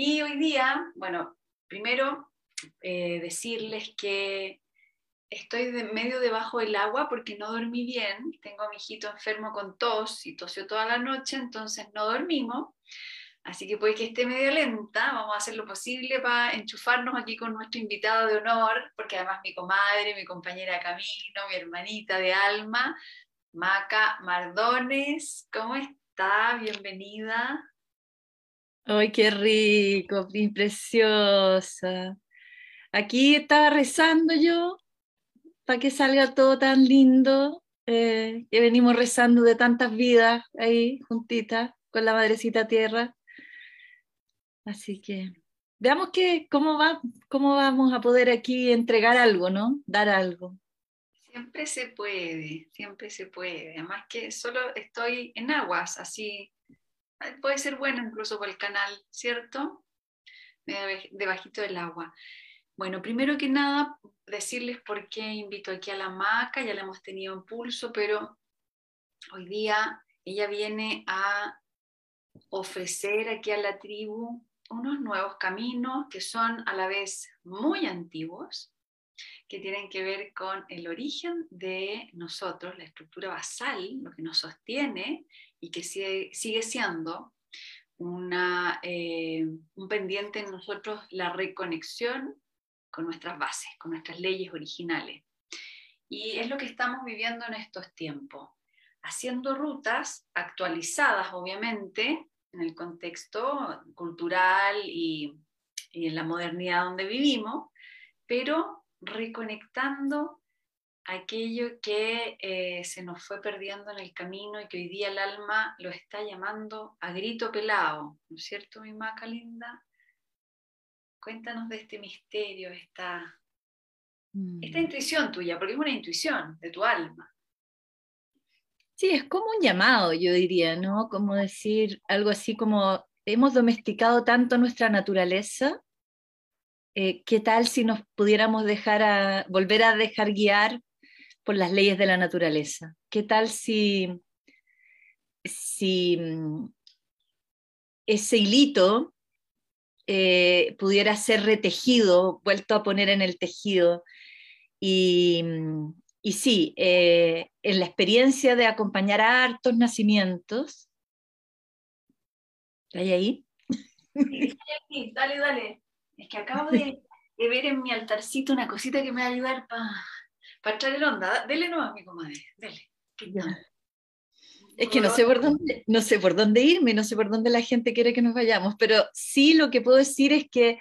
Y hoy día, bueno, primero eh, decirles que estoy medio debajo del agua porque no dormí bien. Tengo a mi hijito enfermo con tos y tosió toda la noche, entonces no dormimos. Así que puede que esté medio lenta, vamos a hacer lo posible para enchufarnos aquí con nuestro invitado de honor, porque además mi comadre, mi compañera de camino, mi hermanita de alma, Maca Mardones, ¿cómo está? Bienvenida. ¡Ay, qué rico, preciosa! Aquí estaba rezando yo para que salga todo tan lindo, eh, que venimos rezando de tantas vidas ahí juntitas con la Madrecita Tierra. Así que veamos que, cómo, va, cómo vamos a poder aquí entregar algo, ¿no? Dar algo. Siempre se puede, siempre se puede. Además que solo estoy en aguas, así puede ser bueno incluso por el canal, ¿cierto? Debajito del agua. Bueno, primero que nada, decirles por qué invito aquí a la maca, ya la hemos tenido en pulso, pero hoy día ella viene a ofrecer aquí a la tribu unos nuevos caminos que son a la vez muy antiguos, que tienen que ver con el origen de nosotros, la estructura basal, lo que nos sostiene y que sigue, siendo una, eh, un pendiente en nosotros la reconexión con nuestras bases, con nuestras leyes originales. Y es lo que estamos viviendo en estos tiempos, haciendo rutas actualizadas, obviamente, en el contexto cultural y, en la modernidad donde vivimos, pero reconectando aquello que eh, se nos fue perdiendo en el camino y que hoy día el alma lo está llamando a grito pelado, ¿no es cierto, mi maca linda? Cuéntanos de este misterio, esta, esta mm. intuición tuya, porque es una intuición de tu alma. Sí, es como un llamado, yo diría, ¿no? Como decir algo así como, hemos domesticado tanto nuestra naturaleza, eh, ¿qué tal si nos pudiéramos dejar a, volver a dejar guiar por las leyes de la naturaleza? ¿Qué tal si, si mm, ese hilito eh, pudiera ser retejido, vuelto a poner en el tejido. Y, y sí, eh, en la experiencia de acompañar a hartos nacimientos, ¿hay ahí? Dale, dale. Es que acabo de, ver en mi altarcito una cosita que me va a ayudar para pa traer el onda. Dele nomás, mi comadre, dele. Es que no sé, por dónde, no sé por dónde irme, no sé por dónde la gente quiere que nos vayamos, pero sí lo que puedo decir es que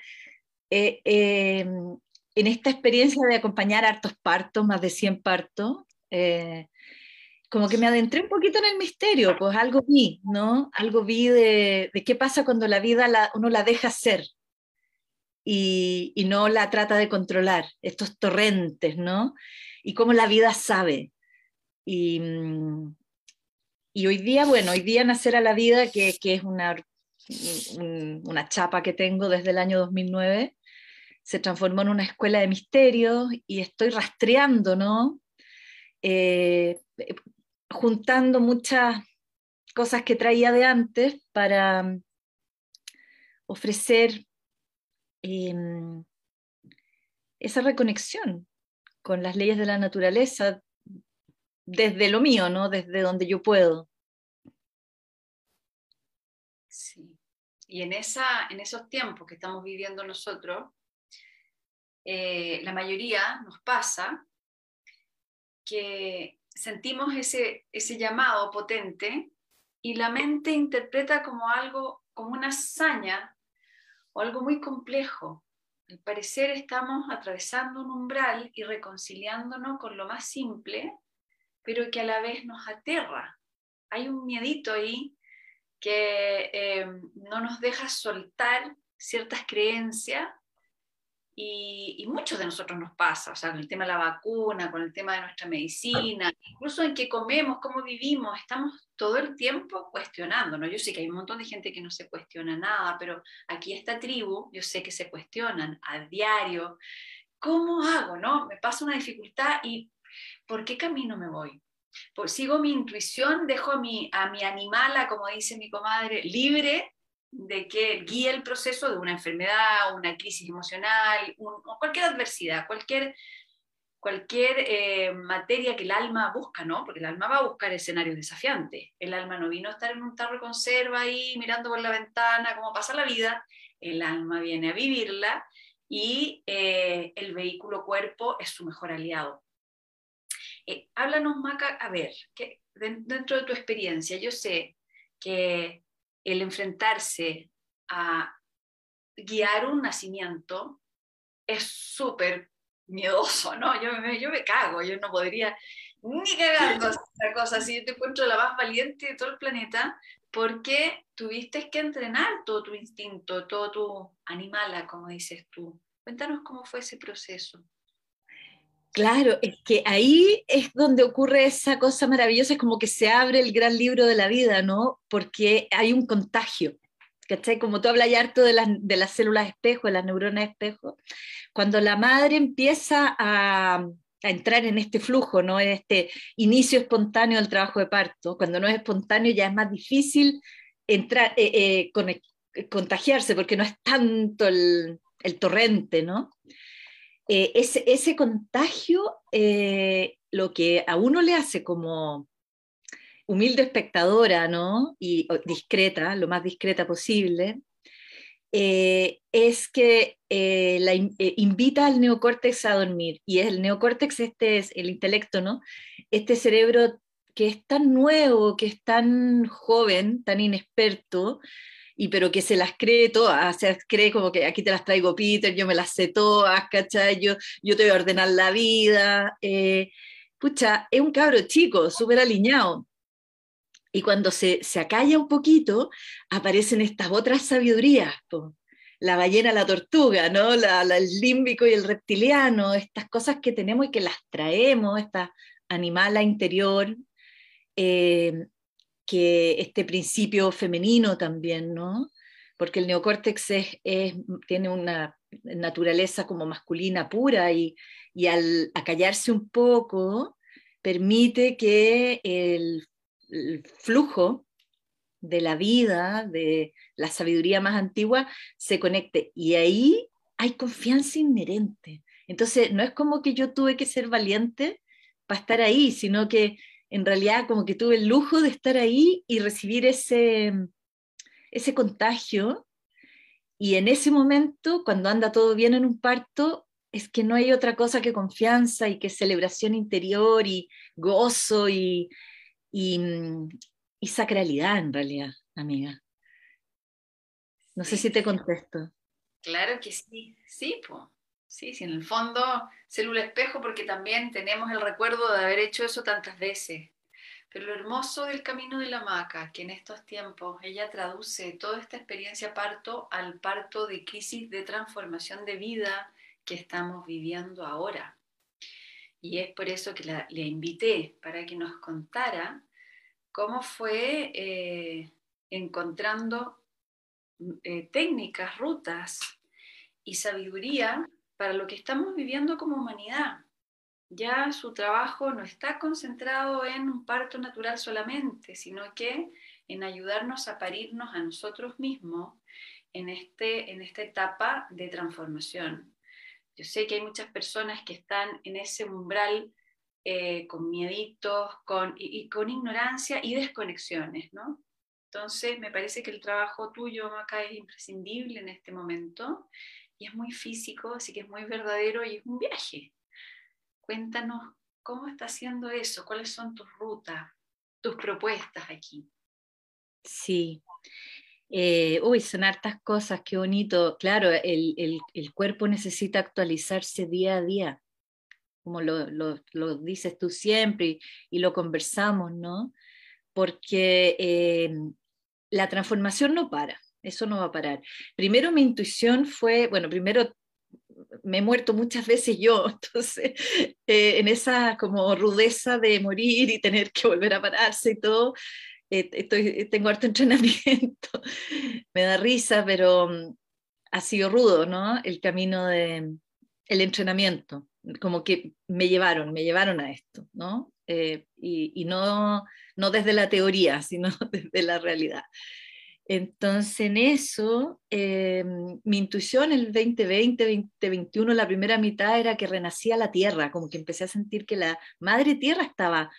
eh, em, en esta experiencia de acompañar hartos partos, más de 100 partos, eh, como que me adentré un poquito en el misterio, pues algo vi, ¿no? Algo vi de, qué pasa cuando la vida uno la deja ser y, y, no la trata de controlar, estos torrentes, ¿no? Y cómo la vida sabe. Y, mm, y hoy día, bueno, hoy día Nacer a la Vida, que, es una, una chapa que tengo desde el año 2009, se transformó en una escuela de misterios y estoy rastreando, ¿no? Eh, juntando muchas cosas que traía de antes para mm, ofrecer em, esa reconexión con las leyes de la naturaleza, desde lo mío, ¿no? Desde donde yo puedo. Sí. Y en, esa, en esos tiempos que estamos viviendo nosotros, eh, la mayoría nos pasa que sentimos ese, ese llamado potente y la mente interpreta como algo, como una hazaña o algo muy complejo. Al parecer estamos atravesando un umbral y reconciliándonos con lo más simple pero que a la vez nos aterra. Hay un miedito ahí que eh, no nos deja soltar ciertas creencias y, y muchos de nosotros nos pasa, o sea, con el tema de la vacuna, con el tema de nuestra medicina, incluso en qué comemos, cómo vivimos, estamos todo el tiempo cuestionándonos. Yo sé que hay un montón de gente que no se cuestiona nada, pero aquí esta tribu, yo sé que se cuestionan a diario. ¿Cómo hago? No? Me pasa una dificultad y ¿por qué camino me voy? Pues sigo mi intuición, dejo a mi, a mi animala, como dice mi comadre, libre de que guía el proceso de una enfermedad, una crisis emocional, o cualquier adversidad, cualquier, cualquier eh, materia que el alma busca, ¿no? Porque el alma va a buscar escenarios desafiantes. El alma no vino a estar en un tarro de conserva ahí mirando por la ventana cómo pasa la vida. El alma viene a vivirla y eh, el vehículo cuerpo es su mejor aliado. Eh, háblanos, Maca, a ver, dentro de tu experiencia, yo sé que el enfrentarse a guiar un nacimiento es súper miedoso, ¿no? Yo me, cago, yo no podría ni cagando esta cosa así. Yo te encuentro la más valiente de todo el planeta porque tuviste que entrenar todo tu instinto, todo tu animala, como dices tú. Cuéntanos cómo fue ese proceso. Claro, es que ahí es donde ocurre esa cosa maravillosa, es como que se abre el gran libro de la vida, ¿no? Porque hay un contagio, ¿cachai? Como tú hablas harto de las, de las células espejo, de las neuronas espejo, cuando la madre empieza a, entrar en este flujo, ¿no? En este inicio espontáneo del trabajo de parto, cuando no es espontáneo ya es más difícil entrar, eh, eh, contagiarse, porque no es tanto el torrente, ¿no? Eh, ese, contagio eh, lo que a uno le hace como humilde espectadora, ¿no? Y discreta, lo más discreta posible, eh, es que la invita al neocórtex a dormir. Y el neocórtex, este es el intelecto, ¿no? Este cerebro que es tan nuevo, que es tan joven, tan inexperto, y pero que se las cree todas, o sea, cree como que aquí te las traigo Peter, yo me las sé todas, ¿cachai? Yo, te voy a ordenar la vida. Eh, pucha, es un cabro chico, súper alineado. Y cuando se, se acalla un poquito, aparecen estas otras sabidurías, la ballena, la tortuga, ¿no? El límbico y el reptiliano, estas cosas que tenemos y que las traemos, esta animala interior. Eh, que este principio femenino también, ¿no? Porque el neocórtex tiene una naturaleza como masculina pura y, al acallarse un poco permite que el, flujo de la vida, de la sabiduría más antigua, se conecte. Y ahí hay confianza inherente. Entonces, no es como que yo tuve que ser valiente para estar ahí, sino que en realidad como que tuve el lujo de estar ahí y recibir ese, ese contagio. Y en ese momento, cuando anda todo bien en un parto, es que no hay otra cosa que confianza y que celebración interior y gozo y, y, sacralidad en realidad, amiga. No sé si te contesto. Claro que sí, sí, pues. Sí, sí, en el fondo, célula espejo, porque también tenemos el recuerdo de haber hecho eso tantas veces. Pero lo hermoso del camino de la maca, que en estos tiempos ella traduce toda esta experiencia parto al parto de crisis de transformación de vida que estamos viviendo ahora. Y es por eso que la, invité para que nos contara cómo fue eh, encontrando eh, técnicas, rutas y sabiduría para lo que estamos viviendo como humanidad. Ya su trabajo no está concentrado en un parto natural solamente, sino que en ayudarnos a parirnos a nosotros mismos en, este, en esta etapa de transformación. Yo sé que hay muchas personas que están en ese umbral eh, con mieditos con, y, y, con ignorancia y desconexiones, ¿no? Entonces, me parece que el trabajo tuyo, Maca, es imprescindible en este momento y es muy físico, así que es muy verdadero y es un viaje. Cuéntanos cómo está haciendo eso, cuáles son tus rutas, tus propuestas aquí. Sí. Eh, uy, son hartas cosas, qué bonito. Claro, el, el, cuerpo necesita actualizarse día a día, como lo, lo, lo dices tú siempre y, y, lo conversamos, ¿no? Porque eh, la transformación no para eso no va a parar. Primero mi intuición fue, bueno, primero me he muerto muchas veces yo, entonces eh, en esa como rudeza de morir y tener que volver a pararse y todo, eh, tengo harto entrenamiento, me da risa, pero mm, ha sido rudo, ¿no? El camino de el entrenamiento, como que me llevaron, me llevaron a esto, ¿no? Eh, y, y no, no desde la teoría, sino desde la realidad. Entonces, en eso, eh, mi intuición el 2020, 2021, la primera mitad era que renacía la tierra, como que empecé a sentir que la madre tierra estaba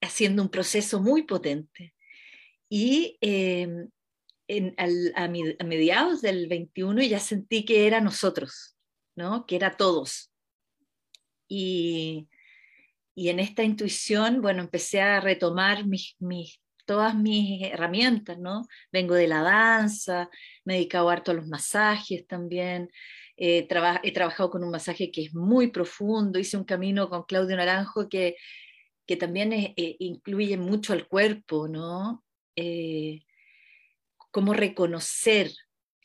haciendo un proceso muy potente. Y eh, a, mediados del 21 ya sentí que era nosotros, ¿no? que era todos. Y, y en esta intuición, bueno, empecé a retomar mis, mis todas mis herramientas, ¿no? Vengo de la danza, me he dedicado harto a los masajes también, he trabajado con un masaje que es muy profundo, hice un camino con Claudio Naranjo que, que también eh, incluye mucho al cuerpo, ¿no? Eh, cómo reconocer,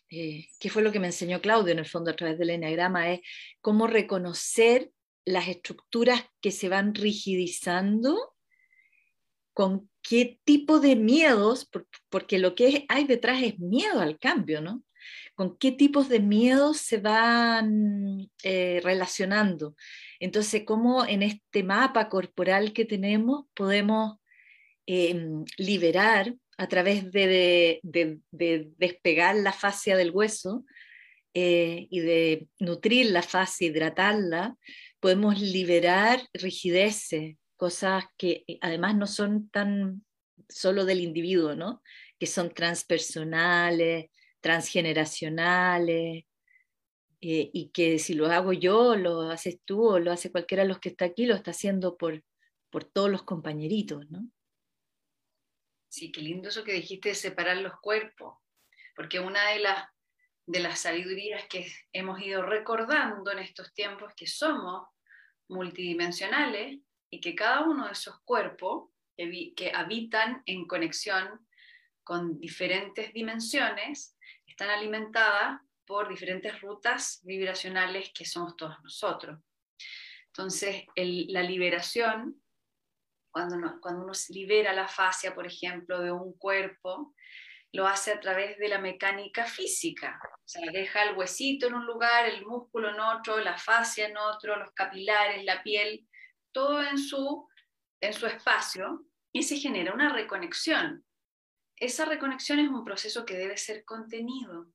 eh, qué fue lo que me enseñó Claudio en el fondo a través del enneagrama, es cómo reconocer las estructuras que se van rigidizando con qué tipo de miedos, porque lo que hay detrás es miedo al cambio, ¿no? Con qué tipos de miedos se van eh, relacionando. Entonces, cómo en este mapa corporal que tenemos podemos em, liberar a través de, despegar la fascia del hueso eh, y de nutrir la fascia, hidratarla, podemos liberar rigideces, cosas que eh, además no son tan solo del individuo, ¿no? Que son transpersonales, transgeneracionales, eh, y que si lo hago yo, lo haces tú o lo hace cualquiera de los que está aquí, lo está haciendo por, por todos los compañeritos, ¿no? Sí, qué lindo eso que dijiste de separar los cuerpos, porque una de las, de las sabidurías que hemos ido recordando en estos tiempos que somos multidimensionales y que cada uno de esos cuerpos que, habitan en conexión con diferentes dimensiones están alimentadas por diferentes rutas vibracionales que somos todos nosotros. Entonces, la liberación, cuando, cuando uno libera la fascia, por ejemplo, de un cuerpo, lo hace a través de la mecánica física. O sea, deja el huesito en un lugar, el músculo en otro, la fascia en otro, los capilares, la piel, todo en su, en su espacio y se genera una reconexión. Esa reconexión es un proceso que debe ser contenido.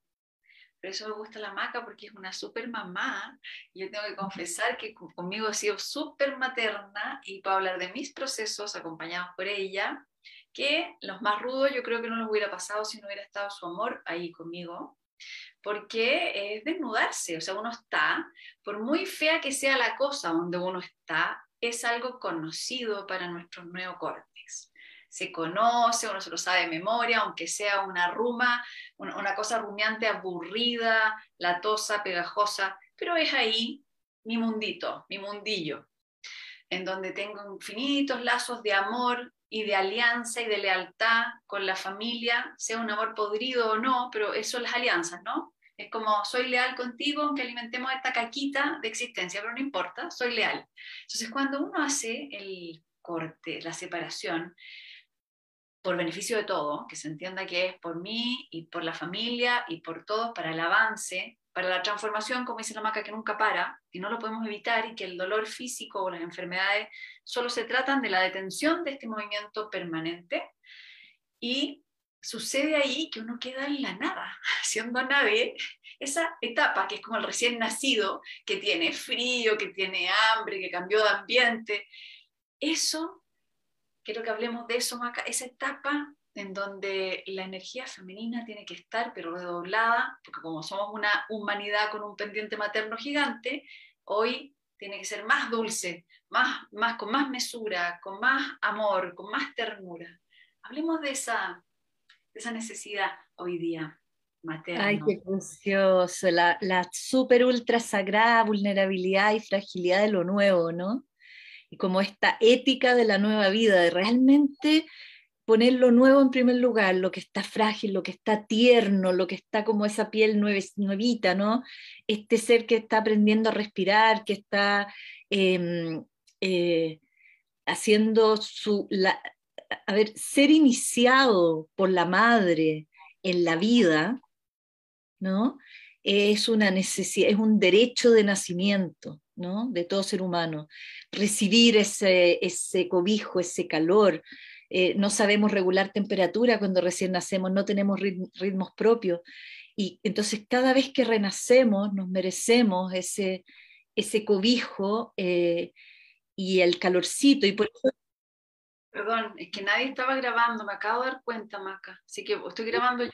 Por eso me gusta la maca porque es una súper mamá. Yo tengo que confesar que conmigo ha sido súper materna y puedo hablar de mis procesos acompañados por ella, que los más rudos yo creo que no los hubiera pasado si no hubiera estado su amor ahí conmigo porque es desnudarse, o sea, uno está, por muy fea que sea la cosa donde uno está, es algo conocido para nuestros neocortes. Se conoce, uno se lo sabe de memoria, aunque sea una ruma, una, cosa rumiante, aburrida, latosa, pegajosa, pero es ahí mi mundito, mi mundillo, en donde tengo infinitos lazos de amor y de alianza y de lealtad con la familia, sea un amor podrido o no, pero eso las alianzas, ¿no? Es como, soy leal contigo aunque alimentemos esta caquita de existencia, pero no importa, soy leal. Entonces, cuando uno hace el corte, la separación, por beneficio de todo, que se entienda que es por mí y por la familia y por todos, para el avance, para la transformación, como dice la maca, que nunca para, y no lo podemos evitar, y que el dolor físico o las enfermedades solo se tratan de la detención de este movimiento permanente, y sucede ahí que uno queda en la nada, siendo nave, esa etapa que es como el recién nacido, que tiene frío, que tiene hambre, que cambió de ambiente, eso, quiero que hablemos de eso, Maca, esa etapa en donde la energía femenina tiene que estar, pero redoblada, porque como somos una humanidad con un pendiente materno gigante, hoy tiene que ser más dulce, más, más, con más mesura, con más amor, con más ternura. Hablemos de esa, esa necesidad hoy día materna. Ay, qué precioso, la, la super ultra sagrada vulnerabilidad y fragilidad de lo nuevo, ¿no? Y como esta ética de la nueva vida, de realmente poner lo nuevo en primer lugar, lo que está frágil, lo que está tierno, lo que está como esa piel nuevita, ¿no? Este ser que está aprendiendo a respirar, que está em, eh, haciendo su, la, a ver, ser iniciado por la madre en la vida, ¿no? Es una necesidad, es un derecho de nacimiento, ¿no? De todo ser humano. Recibir ese, ese cobijo, ese calor, eh, no sabemos regular temperatura cuando recién nacemos, no tenemos ritmos propios. Y entonces cada vez que renacemos nos merecemos ese, ese cobijo eh, y el calorcito. Y por Perdón, es que nadie estaba grabando, me acabo de dar cuenta, Maca. Así que estoy grabando yo.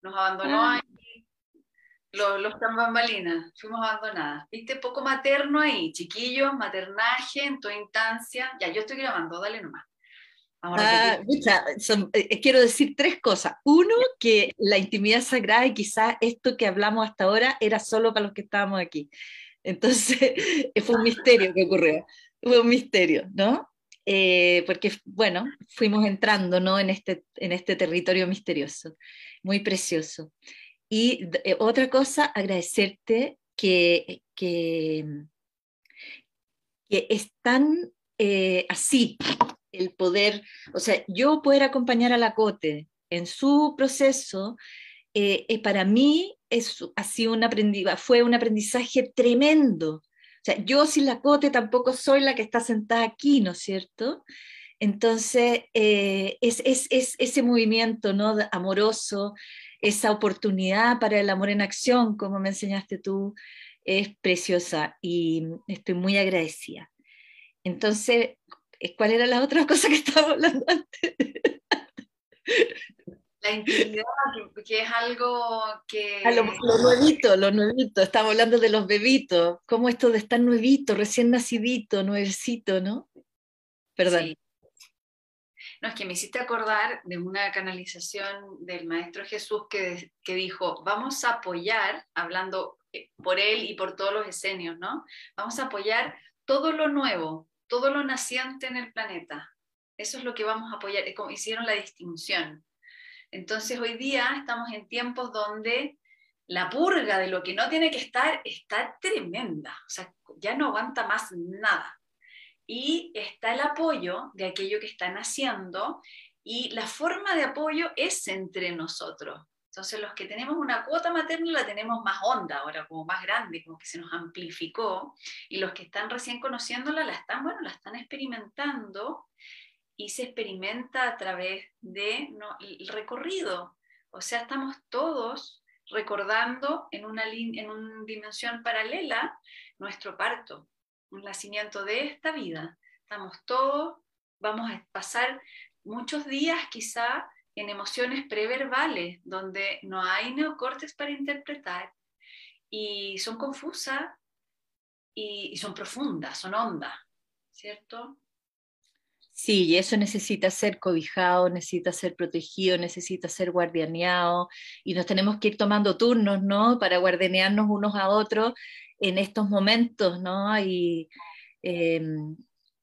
Nos abandonó ah. ahí los, los bambalinas, fuimos abandonadas. Viste, poco materno ahí, chiquillos, maternaje en toda instancia. Ya, yo estoy grabando, dale nomás. Ah, eh, quiero decir tres cosas. Uno, que la intimidad sagrada y quizás esto que hablamos hasta ahora era solo para los que estábamos aquí. Entonces, fue un misterio que ocurrió. Fue un misterio, ¿no? Eh, porque, bueno, fuimos entrando ¿no? en, este, en este territorio misterioso, muy precioso. Y eh, otra cosa, agradecerte que, que, que es tan eh, así el poder, o sea, yo poder acompañar a la Cote en su proceso, para mí es, ha un fue un aprendizaje tremendo, o sea, yo sin la cote tampoco soy la que está sentada aquí, ¿no es cierto? Entonces, eh, es, ese movimiento ¿no? amoroso, esa oportunidad para el amor en acción, como me enseñaste tú, es preciosa y estoy muy agradecida. Entonces, ¿cuál era la otra cosa que estaba hablando antes? La intimidad, que, es algo que... lo, nuevito, lo nuevito, estamos hablando de los bebitos, como esto de estar nuevito, recién nacidito, nuevecito, ¿no? Perdón. No, es que me hiciste acordar de una canalización del Maestro Jesús que, que dijo, vamos a apoyar, hablando eh, por él y por todos los esenios, ¿no? Vamos a apoyar todo lo nuevo, todo lo naciente en el planeta. Eso es lo que vamos a apoyar, hicieron la distinción. Entonces hoy día estamos en tiempos donde la purga de lo que no tiene que estar está tremenda, o sea, ya no aguanta más nada. Y está el apoyo de aquello que están haciendo y la forma de apoyo es entre nosotros. Entonces los que tenemos una cuota materna la tenemos más honda ahora, como más grande, como que se nos amplificó, y los que están recién conociéndola la están, bueno, la están experimentando y se experimenta a través de el recorrido. O sea, estamos todos recordando en una, en una dimensión paralela nuestro parto, un nacimiento de esta vida. Estamos todos, vamos a pasar muchos días quizá en emociones preverbales, donde no hay neocortes para interpretar y son confusas y, y son profundas, son hondas, ¿cierto? Sí, y eso necesita ser cobijado, necesita ser protegido, necesita ser guardianeado, y nos tenemos que ir tomando turnos, ¿no? Para guardianearnos unos a otros en estos momentos, ¿no? Y, em,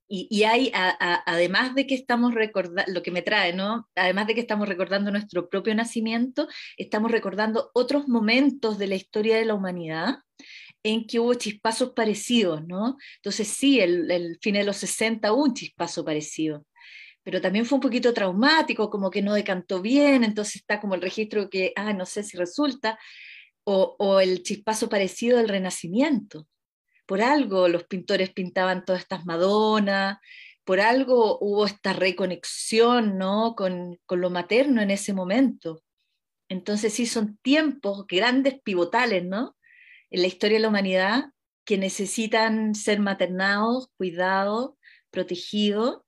y, hay, además de que estamos recordando, lo que me trae, ¿no? Además de que estamos recordando nuestro propio nacimiento, estamos recordando otros momentos de la historia de la humanidad en que hubo chispazos parecidos, ¿no? Entonces sí, el, el fin de los 60 hubo un chispazo parecido, pero también fue un poquito traumático, como que no decantó bien, entonces está como el registro que, ah, no sé si resulta, o, el chispazo parecido del Renacimiento. Por algo los pintores pintaban todas estas Madonas, por algo hubo esta reconexión ¿no? con, con, lo materno en ese momento. Entonces sí son tiempos grandes pivotales, ¿no? En la historia de la humanidad que necesitan ser maternados, cuidados, protegidos,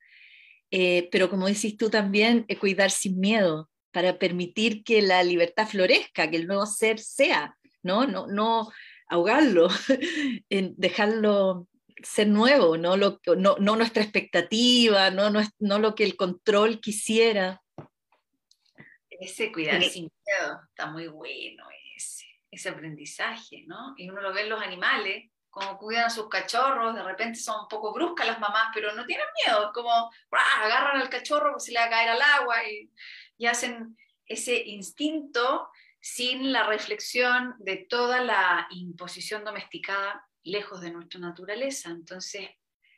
eh, pero como decís tú también, eh, cuidar sin miedo para permitir que la libertad florezca, que el nuevo ser sea, no, no, no ahogarlo, dejarlo ser nuevo, no, lo, no, no nuestra expectativa, no, no, no, lo que el control quisiera. Ese cuidar sin miedo está muy bueno ese aprendizaje, ¿no? Y uno lo ve en los animales, como cuidan a sus cachorros, de repente son un poco bruscas las mamás, pero no tienen miedo, como agarran al cachorro, pues se le va a caer al agua y hacen ese instinto sin la reflexión de toda la imposición domesticada lejos de nuestra naturaleza. Entonces,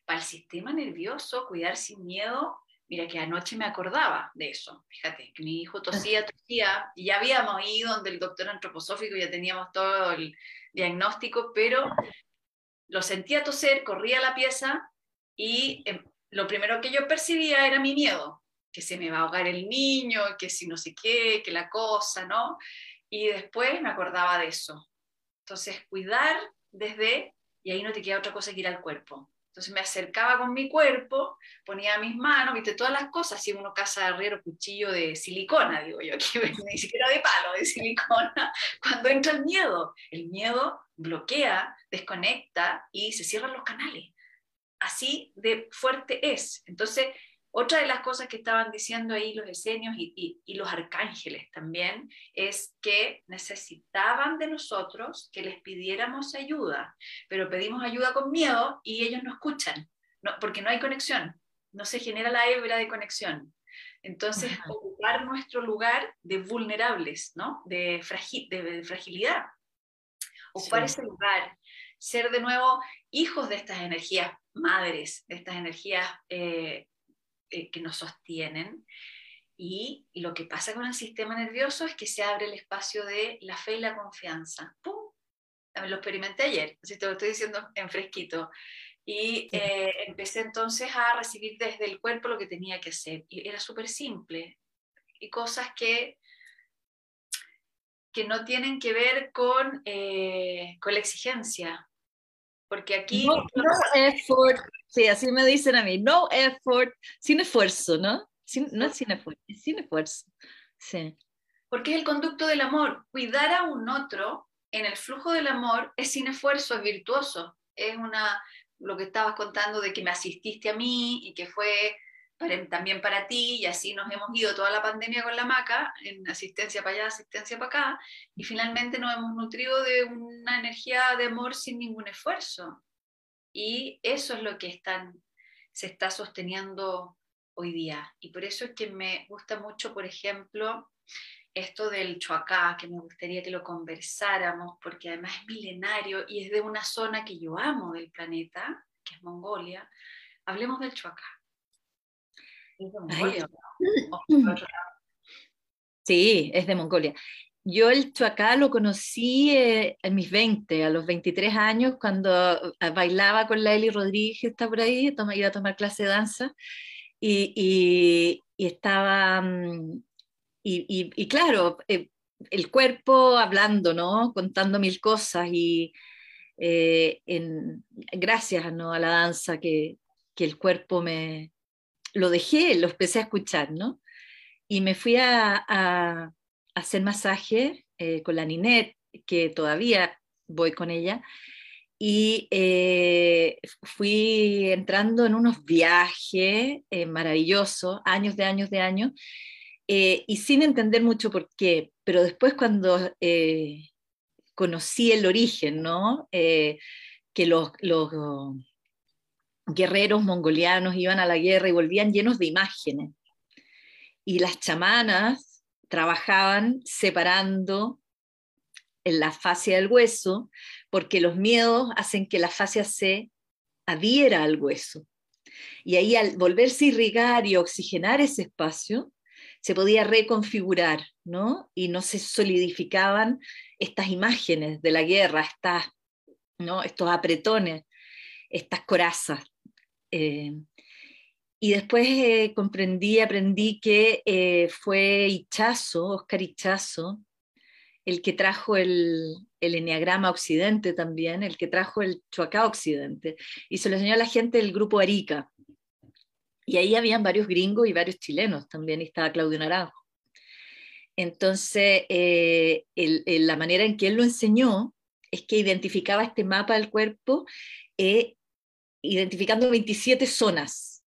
para el sistema nervioso, cuidar sin miedo Mira que anoche me acordaba de eso, fíjate, que mi hijo tosía, tosía, y ya habíamos ido donde el doctor antroposófico, ya teníamos todo el diagnóstico, pero lo sentía toser, corría a la pieza y em, lo primero que yo percibía era mi miedo. que se me va a ahogar el niño, que si no sé qué, que la cosa, ¿no? Y después me acordaba de eso. Entonces, cuidar desde, y ahí no te queda otra cosa que ir al cuerpo. Entonces me acercaba con mi cuerpo, ponía mis manos, viste, todas las cosas, si uno caza herrero cuchillo de silicona, digo yo, ni siquiera de palo, de silicona, cuando entra el miedo. El miedo bloquea, desconecta y se cierran los canales. Así de fuerte es. Entonces, otra de las cosas que estaban diciendo ahí los esenios y, los arcángeles también es que necesitaban de nosotros que les pidiéramos ayuda, pero pedimos ayuda con miedo y ellos no escuchan, no, porque no hay conexión, no se genera la hebra de conexión. Entonces, ocupar nuestro lugar de vulnerables, ¿no? de, de, fragilidad. Ocupar ese lugar, ser de nuevo hijos de estas energías madres, de estas energías eh, eh, que nos sostienen. Y lo que pasa con el sistema nervioso es que se abre el espacio de la fe y la confianza. ¡Pum! Lo experimenté ayer, así te lo estoy diciendo en fresquito. Y eh, empecé entonces a recibir desde el cuerpo lo que tenía que hacer. Y era súper simple. Y cosas que, que no tienen que ver con, eh, con la exigencia. Porque aquí... No, Sí, así me dicen a mí, no effort, sin esfuerzo, ¿no? no es sin esfuerzo, es sin esfuerzo. Sí. Porque es el conducto del amor. Cuidar a un otro en el flujo del amor es sin esfuerzo, es virtuoso. Es una, lo que estabas contando de que me asististe a mí y que fue también para ti, y así nos hemos ido toda la pandemia con la maca, en asistencia para allá, asistencia para acá, y finalmente nos hemos nutrido de una energía de amor sin ningún esfuerzo. Y eso es lo que están, se está sosteniendo hoy día. Y por eso es que me gusta mucho, por ejemplo, esto del chuacá, que me gustaría que lo conversáramos, porque además es milenario y es de una zona que yo amo del planeta, que es Mongolia. Hablemos del chuacá. ¿Es de Mongolia? Sí, es de Mongolia. Yo el chuacá lo conocí eh, en mis 20, a los 23 años, cuando eh, bailaba con la Rodríguez, está por ahí, iba a tomar clase de danza, y, estaba, mm, y, claro, eh, el cuerpo hablando, ¿no? Contando mil cosas, y gracias ¿no? a la danza que, el cuerpo me, lo dejé, lo empecé a escuchar, ¿no? Y me fui a hacer masaje eh, con la Ninet, que todavía voy con ella, y eh, fui entrando en unos viajes eh, maravillosos, años de años de años, y sin entender mucho por qué, pero después cuando conocí el origen, ¿no? que los, los guerreros mongolianos iban a la guerra y volvían llenos de imágenes. Y las chamanas trabajaban separando en la fascia del hueso, porque los miedos hacen que la fascia se adhiera al hueso. Y ahí al volverse a irrigar y oxigenar ese espacio, se podía reconfigurar, ¿no? Y no se solidificaban estas imágenes de la guerra, estas, ¿no? estos apretones, estas corazas. Eh, y después eh, comprendí, aprendí que eh, fue Ichazo, Oscar Ichazo, el que trajo el, el Enneagrama Occidente también, el que trajo el Chuacá Occidente, y se lo enseñó a la gente del grupo Arica. Y ahí habían varios gringos y varios chilenos también, y estaba Claudio Naranjo. Entonces, eh, la manera en que él lo enseñó es que identificaba este mapa del cuerpo, identificando 27 zonas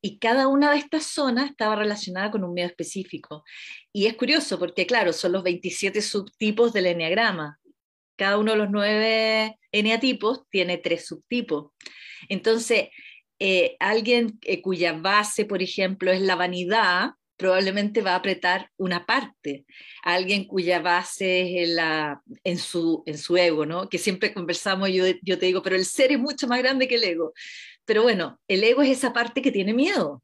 y cada una de estas zonas estaba relacionada con un miedo específico. Y es curioso porque, claro, son los 27 subtipos del eneagrama. Cada uno de los nueve eneatipos tiene tres subtipos. Entonces, eh, alguien eh, cuya base, por ejemplo, es la vanidad, probablemente va a apretar una parte. Alguien cuya base es la, en, su, en su ego, ¿no? Que siempre conversamos, yo, yo te digo, pero el ser es mucho más grande que el ego. Pero bueno, el ego es esa parte que tiene miedo.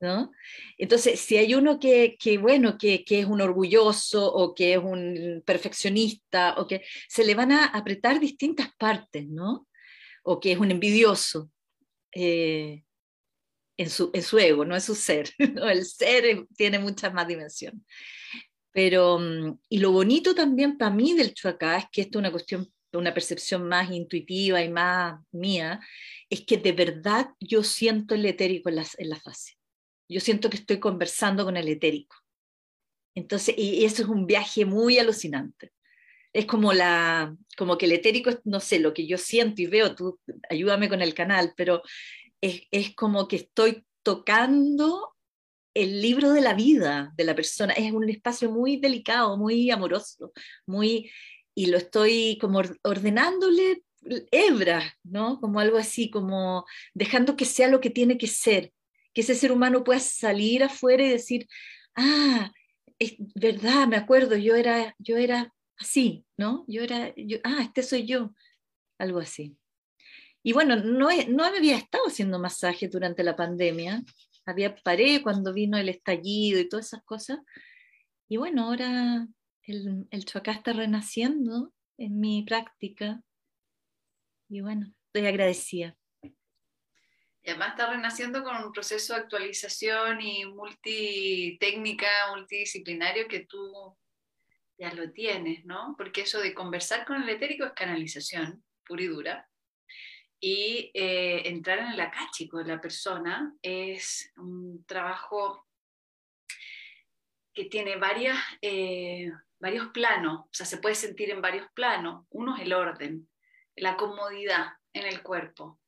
¿no? Entonces, si hay uno que, bueno, que, es un orgulloso o que es un perfeccionista, o que se le van a apretar distintas partes, ¿no? O que es un envidioso. Eh, en su, en su ego, no es su ser. El ser tiene mucha más dimensión. Pero, mm, y lo bonito también para mí del chuacá es que esto es una cuestión, una percepción más intuitiva y más mía, es que de verdad yo siento el etérico en la, en la fase. Yo siento que estoy conversando con el etérico. Entonces, y eso es un viaje muy alucinante. Es como, la, como que el etérico, no sé, lo que yo siento y veo, tú ayúdame con el canal, pero es, es como que estoy tocando el libro de la vida de la persona. Es un espacio muy delicado, muy amoroso, muy y lo estoy como ordenándole hebras, ¿no? Como algo así, como dejando que sea lo que tiene que ser, que ese ser humano pueda salir afuera y decir, ah, es verdad, me acuerdo, yo era, yo era así, ¿no? Yo era, yo, ah, este soy yo, algo así. Y bueno, no, no había estado haciendo masaje durante la pandemia, había paré cuando vino el estallido y todas esas cosas. Y bueno, ahora el, el chuacá está renaciendo en mi práctica. Y bueno, estoy agradecida. Y además está renaciendo con un proceso de actualización y multitécnica, multidisciplinario que tú ya lo tienes, ¿no? Porque eso de conversar con el etérico es canalización pura y dura. Y eh, entrar en el acachi con la persona es un trabajo que tiene varias, eh, varios planos, o sea, se puede sentir en varios planos. Uno es el orden, la comodidad en el cuerpo.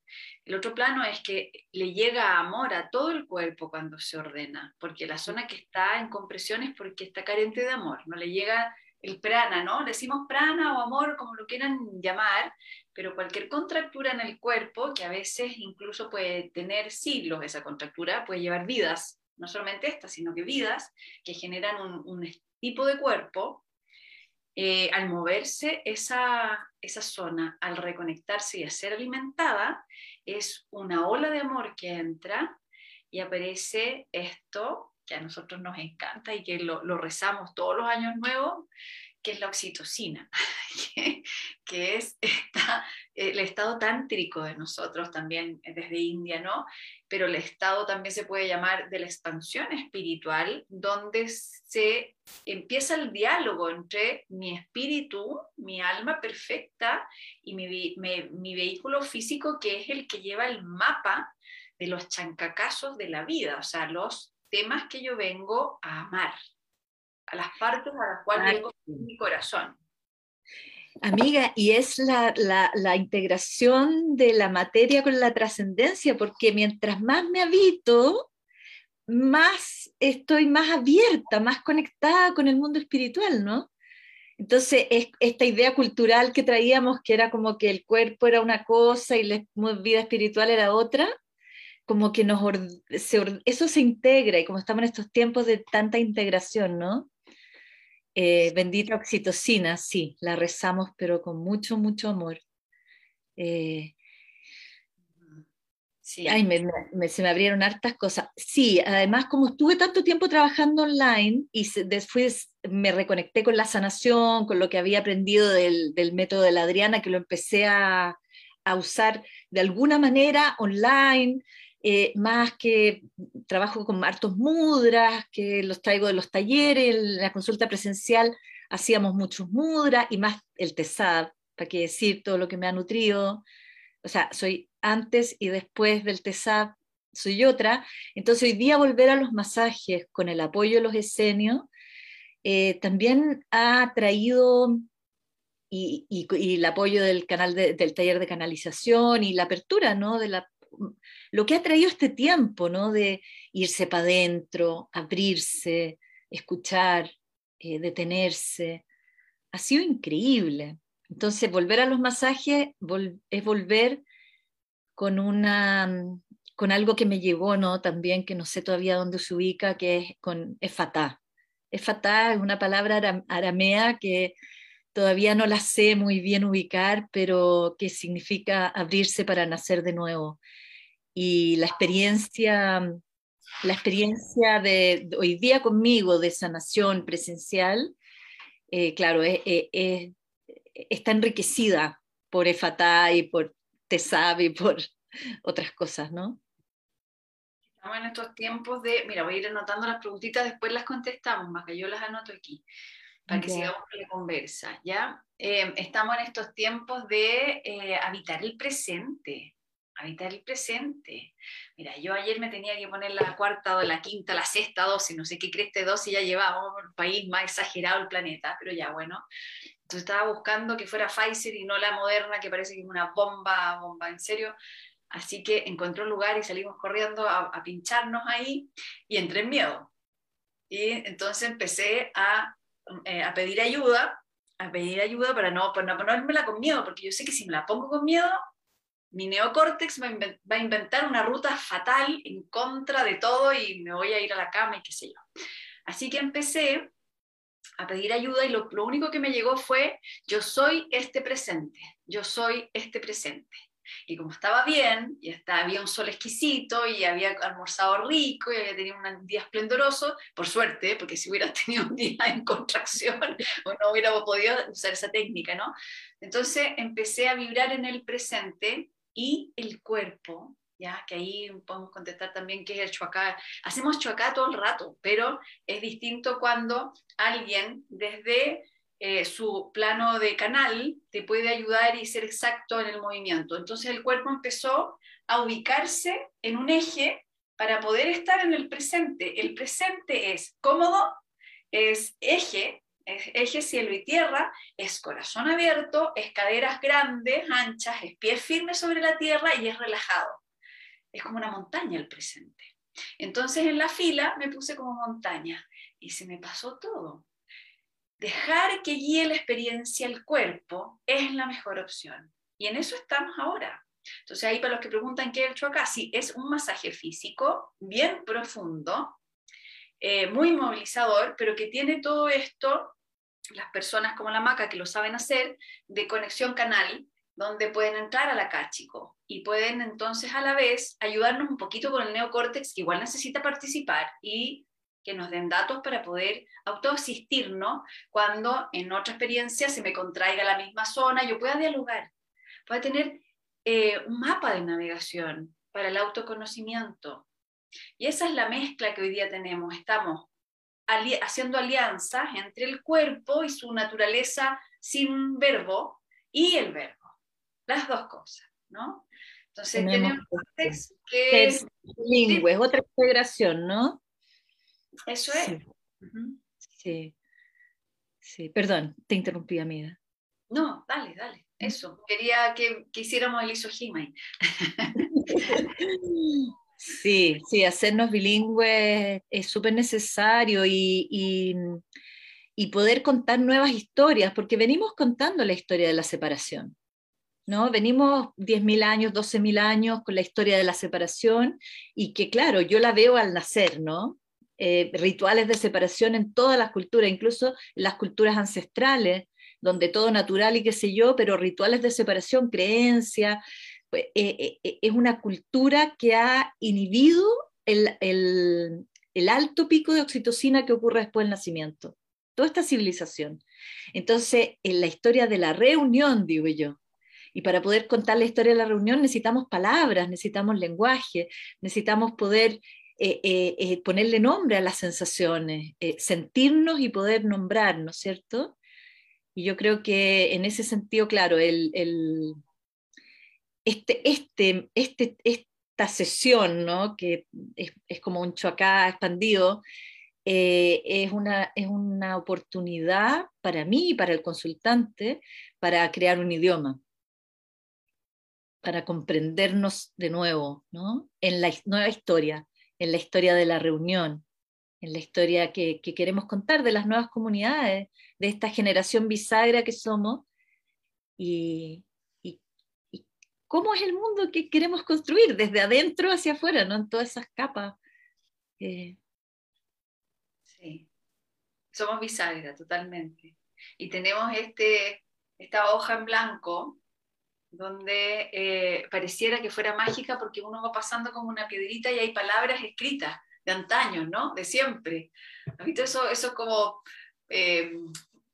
El otro plano es que le llega amor a todo el cuerpo cuando se ordena, porque la zona que está en compresión es porque está carente de amor, no le llega el prana, ¿no? Decimos prana o amor, como lo quieran llamar, pero cualquier contractura en el cuerpo, que a veces incluso puede tener siglos esa contractura, puede llevar vidas, no solamente esta, sino que vidas que generan un, un tipo de cuerpo eh, al moverse esa, esa zona, al reconectarse y a ser alimentada, es una ola de amor que entra y aparece esto que a nosotros nos encanta y que lo, rezamos todos los años nuevos, que es la oxitocina, que, es el estado tántrico de nosotros también desde India, ¿no? Pero el estado también se puede llamar de la expansión espiritual, donde se empieza el diálogo entre mi espíritu, mi alma perfecta y mi, mi vehículo físico, que es el que lleva el mapa de los chancacazos de la vida, o sea, los temas que yo vengo a amar, a las partes a las cuales vengo mi corazón. Amiga, y es la, la, integración de la materia con la trascendencia, porque mientras más me habito, más estoy más abierta, más conectada con el mundo espiritual, ¿no? Entonces, es esta idea cultural que traíamos, que era como que el cuerpo era una cosa y la vida espiritual era otra, como que nos eso se integra y como estamos en estos tiempos de tanta integración, ¿no? Eh, bendita oxitocina, sí, la rezamos, pero con mucho, mucho amor. Eh, sí. Ay, se me abrieron hartas cosas. Sí, además, como estuve tanto tiempo trabajando online y después me reconecté con la sanación, con lo que había aprendido del, método de la Adriana, que lo empecé a, a usar de alguna manera online. Eh, más que trabajo con hartos mudras, que los traigo de los talleres, la consulta presencial hacíamos muchos mudras y más el TESAB, para qué decir todo lo que me ha nutrido. O sea, soy antes y después del TESAB, soy otra. Entonces hoy día volver a los masajes con el apoyo de los escenios eh, también ha traído y, el apoyo del canal del taller de canalización y la apertura ¿no? de la lo que ha traído este tiempo, ¿no? De irse para adentro, abrirse, escuchar, eh, detenerse, ha sido increíble. Entonces, volver a los masajes es volver con una con algo que me llegó, ¿no? También que no sé todavía dónde se ubica, que es con efatá. Efatá es una palabra aramea que todavía no la sé muy bien ubicar, pero que significa abrirse para nacer de nuevo y la experiencia, la experiencia de, hoy día conmigo de sanación presencial, eh, claro, está enriquecida por EFATA y por TESAB y por otras cosas, ¿no? en estos tiempos de, mira, voy a ir anotando las preguntitas, después las contestamos, más que yo las anoto aquí, para que sigamos con la conversa, ¿ya? Eh, estamos en estos tiempos de eh, habitar el presente, habitar el presente. Mira, yo ayer me tenía que poner la cuarta o la quinta, la sexta dosis, no sé qué creste dosis ya llevaba, el país más exagerado del planeta, pero ya bueno. Entonces estaba buscando que fuera Pfizer y no la moderna, que parece que es una bomba, bomba, en serio. Así que encontró un lugar y salimos corriendo a, pincharnos ahí y entré en miedo. Y entonces empecé a, eh, a pedir ayuda, a pedir ayuda para no, para no ponérmela con miedo, porque yo sé que si me la pongo con miedo, mi neocórtex va a inventar una ruta fatal en contra de todo y me voy a ir a la cama y qué sé yo. Así que empecé a pedir ayuda y lo, único que me llegó fue, yo soy este presente, yo soy este presente. Y como estaba bien, y hasta había un sol exquisito, y había almorzado rico, y había tenido un día esplendoroso, por suerte, porque si hubiera tenido un día en contracción, no hubiera podido usar esa técnica, ¿no? Entonces empecé a vibrar en el presente y el cuerpo, ya que ahí podemos contestar también qué es el chuacá. Hacemos chuacá todo el rato, pero es distinto cuando alguien desde eh, su plano de canal te puede ayudar y ser exacto en el movimiento. Entonces el cuerpo empezó a ubicarse en un eje para poder estar en el presente. El presente es cómodo, es eje, eje cielo y tierra, es corazón abierto, es caderas grandes, anchas, es pie firme sobre la tierra y es relajado. Es como una montaña el presente. Entonces en la fila me puse como montaña y se me pasó todo. Dejar que guíe la experiencia el cuerpo es la mejor opción. Y en eso estamos ahora. Entonces ahí para los que preguntan qué he hecho acá, sí, es un masaje físico bien profundo, eh, muy movilizador, pero que tiene todo esto las personas como la Maca que lo saben hacer, de conexión canal, donde pueden entrar a la Cáchico y pueden entonces a la vez ayudarnos un poquito con el neocórtex, que igual necesita participar y que nos den datos para poder autoasistirnos cuando en otra experiencia se me contraiga la misma zona, yo pueda dialogar, pueda tener eh, un mapa de navegación para el autoconocimiento. Y esa es la mezcla que hoy día tenemos. Estamos haciendo alianzas entre el cuerpo y su naturaleza sin verbo y el verbo, las dos cosas, ¿no? Entonces tenemos, que es lingüe, es otra integración, ¿no? Eso es. Sí. sí. perdón, te interrumpí, amiga. No, dale, dale. Eso. Quería que, que hiciéramos el isojima. Sí, sí, hacernos bilingües es súper necesario y, y, poder contar nuevas historias, porque venimos contando la historia de la separación. ¿no? Venimos 10.000 años, 12.000 años con la historia de la separación y que, claro, yo la veo al nacer, ¿no? Eh, rituales de separación en todas las culturas, incluso las culturas ancestrales, donde todo natural y qué sé yo, pero rituales de separación, eh, es una cultura que ha inhibido el, alto pico de oxitocina que ocurre después del nacimiento. Toda esta civilización. Entonces, en la historia de la reunión, digo yo, y para poder contar la historia de la reunión necesitamos palabras, necesitamos lenguaje, necesitamos poder eh, ponerle nombre a las sensaciones, sentirnos y poder nombrarnos, ¿cierto? Y yo creo que en ese sentido, claro, el, este, este, este, esta sesión, ¿no? que es, como un choacá expandido, eh, es, una, es una oportunidad para mí y para el consultante para crear un idioma, para comprendernos de nuevo ¿no? en la nueva historia, en la historia de la reunión, en la historia que, que queremos contar de las nuevas comunidades, de esta generación bisagra que somos y, cómo es el mundo que queremos construir desde adentro hacia afuera, ¿no? En todas esas capas. Eh. Sí, somos bisagra totalmente. Y tenemos este, esta hoja en blanco donde eh, pareciera que fuera mágica porque uno va pasando como una piedrita y hay palabras escritas de antaño, ¿no? De siempre. visto eso, eso es como eh,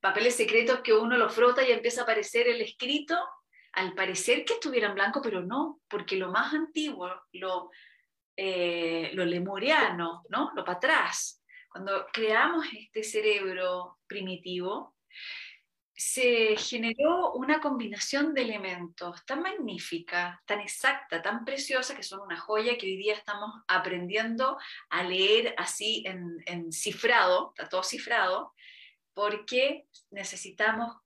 papeles secretos que uno lo frota y empieza a aparecer el escrito al parecer que estuviera en blanco, pero no, porque lo más antiguo, lo, eh, lo lemuriano, ¿no? Lo para atrás. Cuando creamos este cerebro primitivo, se generó una combinación de elementos tan magnífica, tan exacta, tan preciosa, que son una joya que hoy día estamos aprendiendo a leer así en, cifrado, está todo cifrado, porque necesitamos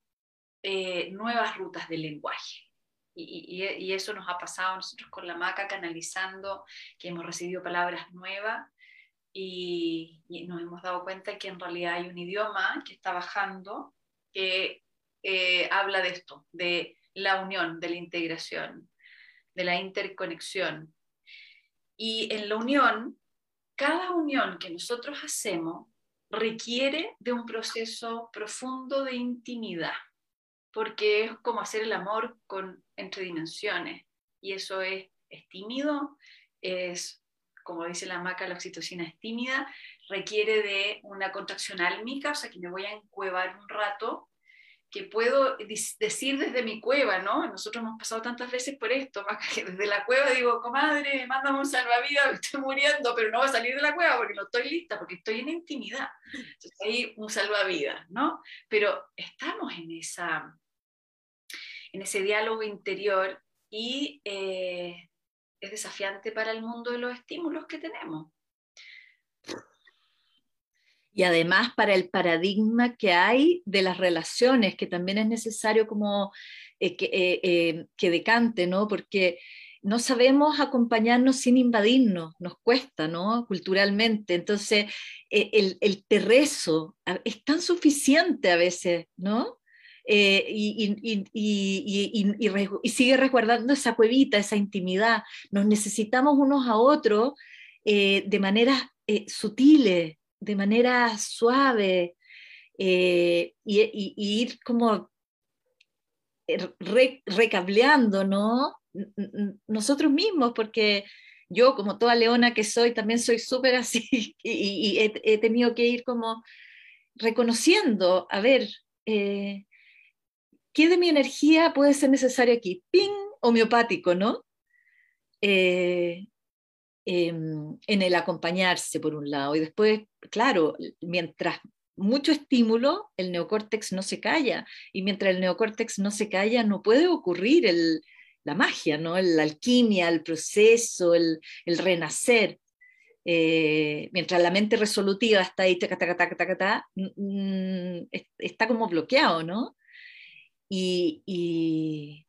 eh, nuevas rutas del lenguaje. Y, eso nos ha pasado nosotros con la maca canalizando, que hemos recibido palabras nuevas y, nos hemos dado cuenta que en realidad hay un idioma que está bajando que eh, habla de esto, de la unión, de la integración, de la interconexión. Y en la unión, cada unión que nosotros hacemos requiere de un proceso profundo de intimidad, porque es como hacer el amor con, entre dimensiones, y eso es, es tímido, es, como dice la maca, la oxitocina es tímida, requiere de una contracción álmica, o sea que me voy a encuevar un rato que puedo decir desde mi cueva, ¿no? Nosotros hemos pasado tantas veces por esto, que desde la cueva digo, comadre, mándame un salvavidas, estoy muriendo, pero no voy a salir de la cueva porque no estoy lista, porque estoy en intimidad. Entonces ahí un salvavidas, ¿no? Pero estamos en, esa, en ese diálogo interior y eh, es desafiante para el mundo de los estímulos que tenemos y además para el paradigma que hay de las relaciones, que también es necesario como eh, que, eh, eh, que, decante, ¿no? Porque no sabemos acompañarnos sin invadirnos, nos cuesta, ¿no? Culturalmente. Entonces, el, el terrezo es tan suficiente a veces, ¿no? y, sigue resguardando esa cuevita, esa intimidad. Nos necesitamos unos a otros de maneras sutiles, de manera suave eh, y, ir como recableando, ¿no? Nosotros mismos, porque yo como toda leona que soy, también soy súper así y, he, tenido que ir como reconociendo, a ver, eh, ¿qué de mi energía puede ser necesario aquí? Ping, homeopático, ¿no? Eh, Em, en el acompañarse, por un lado. Y después, claro, mientras mucho estímulo, el neocórtex no se calla. Y mientras el neocórtex no se calla, no puede ocurrir el, la magia, ¿no? la alquimia, el proceso, el, renacer. Eh, mientras la mente resolutiva está ahí, taca, taca, taca, está como bloqueado, ¿no? Y, y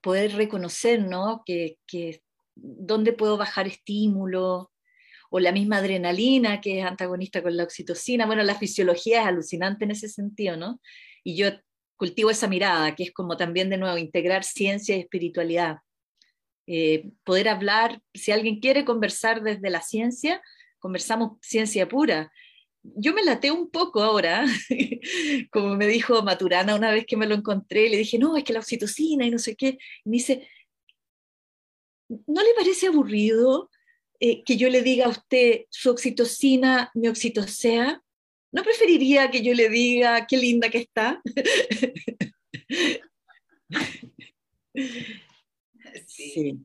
poder reconocer, ¿no? Que dónde puedo bajar estímulo, o la misma adrenalina que es antagonista con la oxitocina. Bueno, la fisiología es alucinante en ese sentido, ¿no? Y yo cultivo esa mirada, que es como también de nuevo integrar ciencia y espiritualidad. Eh, poder hablar, si alguien quiere conversar desde la ciencia, conversamos ciencia pura. Yo me laté un poco ahora, como me dijo Maturana una vez que me lo encontré, le dije, no, es que la oxitocina y no sé qué. Y me dice, ¿no le parece aburrido eh, que yo le diga a usted su oxitocina, mi oxitocea? ¿No preferiría que yo le diga qué linda que está? Sí.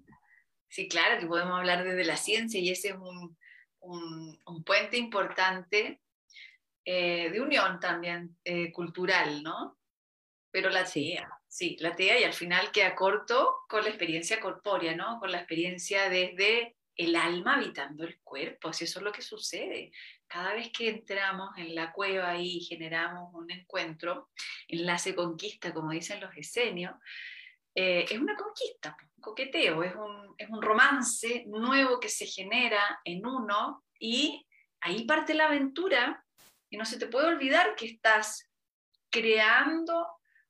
sí. claro que podemos hablar desde la ciencia y ese es un, puente importante eh, de unión también eh, cultural, ¿no? Pero la TEA, sí, la TEA y al final queda corto con la experiencia corpórea, ¿no? Con la experiencia desde el alma habitando el cuerpo, si eso es lo que sucede. Cada vez que entramos en la cueva y generamos un encuentro, enlace conquista, como dicen los esenios, eh, es una conquista, un coqueteo, es un, es un romance nuevo que se genera en uno y ahí parte la aventura y no se te puede olvidar que estás creando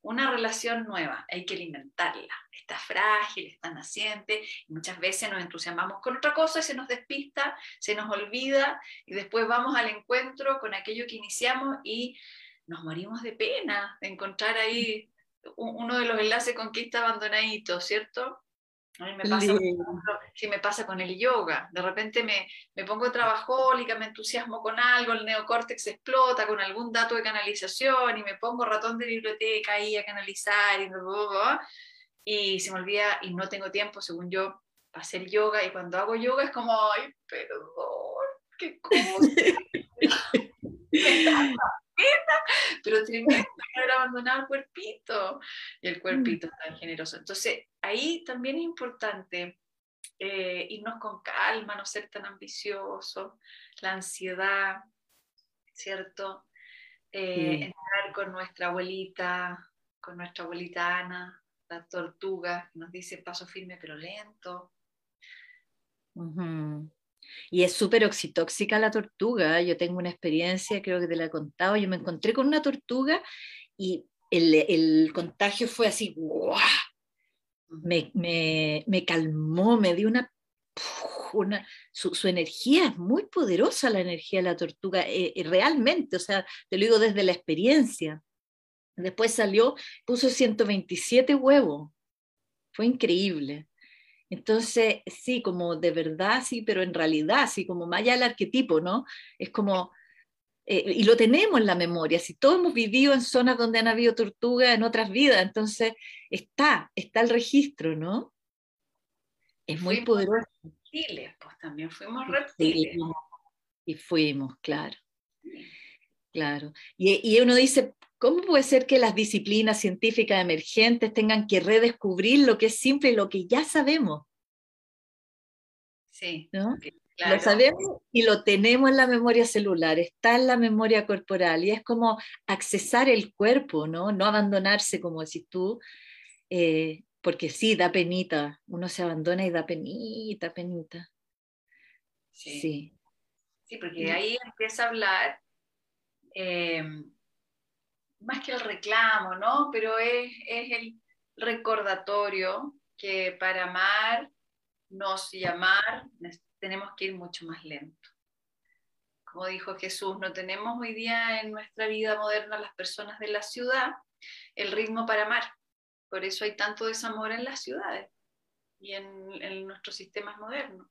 una relación nueva, hay que alimentarla. Está frágil, está naciente, muchas veces nos entusiasmamos con otra cosa y se nos despista, se nos olvida y después vamos al encuentro con aquello que iniciamos y nos morimos de pena de encontrar ahí uno de los enlaces conquista abandonaditos, ¿cierto? A mí me pasa, si me pasa con el yoga, de repente me, me, pongo trabajólica, me entusiasmo con algo, el neocórtex explota con algún dato de canalización y me pongo ratón de biblioteca ahí a canalizar y, y se me olvida y no tengo tiempo, según yo, para hacer yoga. Y cuando hago yoga es como, ay, perdón, qué cosa. pero tremendo haber abandonado el cuerpito y el cuerpito tan generoso. Entonces, ahí también es importante eh, irnos con calma, no ser tan ambicioso, la ansiedad, ¿cierto? Eh, entrar con nuestra abuelita, con nuestra abuelita Ana, la tortuga, nos dice paso firme pero lento. Y es súper oxitóxica la tortuga. Yo tengo una experiencia, creo que te la he contado. Yo me encontré con una tortuga y el, contagio fue así, me, me, calmó, me dio una... una su, energía es muy poderosa, la energía de la tortuga, eh, realmente, o sea, te lo digo desde la experiencia. Después salió, puso 127 huevos. Fue increíble. Entonces, sí, como de verdad, sí, pero en realidad, sí, como más allá del arquetipo, ¿no? Es como, eh, y lo tenemos en la memoria, si todos hemos vivido en zonas donde han habido tortugas en otras vidas, entonces está, está el registro, ¿no? Es muy poderoso. Reptiles, pues también fuimos reptiles. y fuimos, claro. Claro. Y, y uno dice, ¿Cómo puede ser que las disciplinas científicas emergentes tengan que redescubrir lo que es simple y lo que ya sabemos? Sí. Lo sabemos y lo tenemos en la memoria celular, está en la memoria corporal y es como accesar el cuerpo, ¿no? No abandonarse, como decís tú, eh, porque sí, da penita, uno se abandona y da penita, penita. Sí. Sí, porque ahí empieza a hablar eh, más que el reclamo, ¿no? Pero es, el recordatorio que para amar, nos y amar, tenemos que ir mucho más lento. Como dijo Jesús, no tenemos hoy día en nuestra vida moderna las personas de la ciudad el ritmo para amar. Por eso hay tanto desamor en las ciudades y en, nuestros sistemas modernos.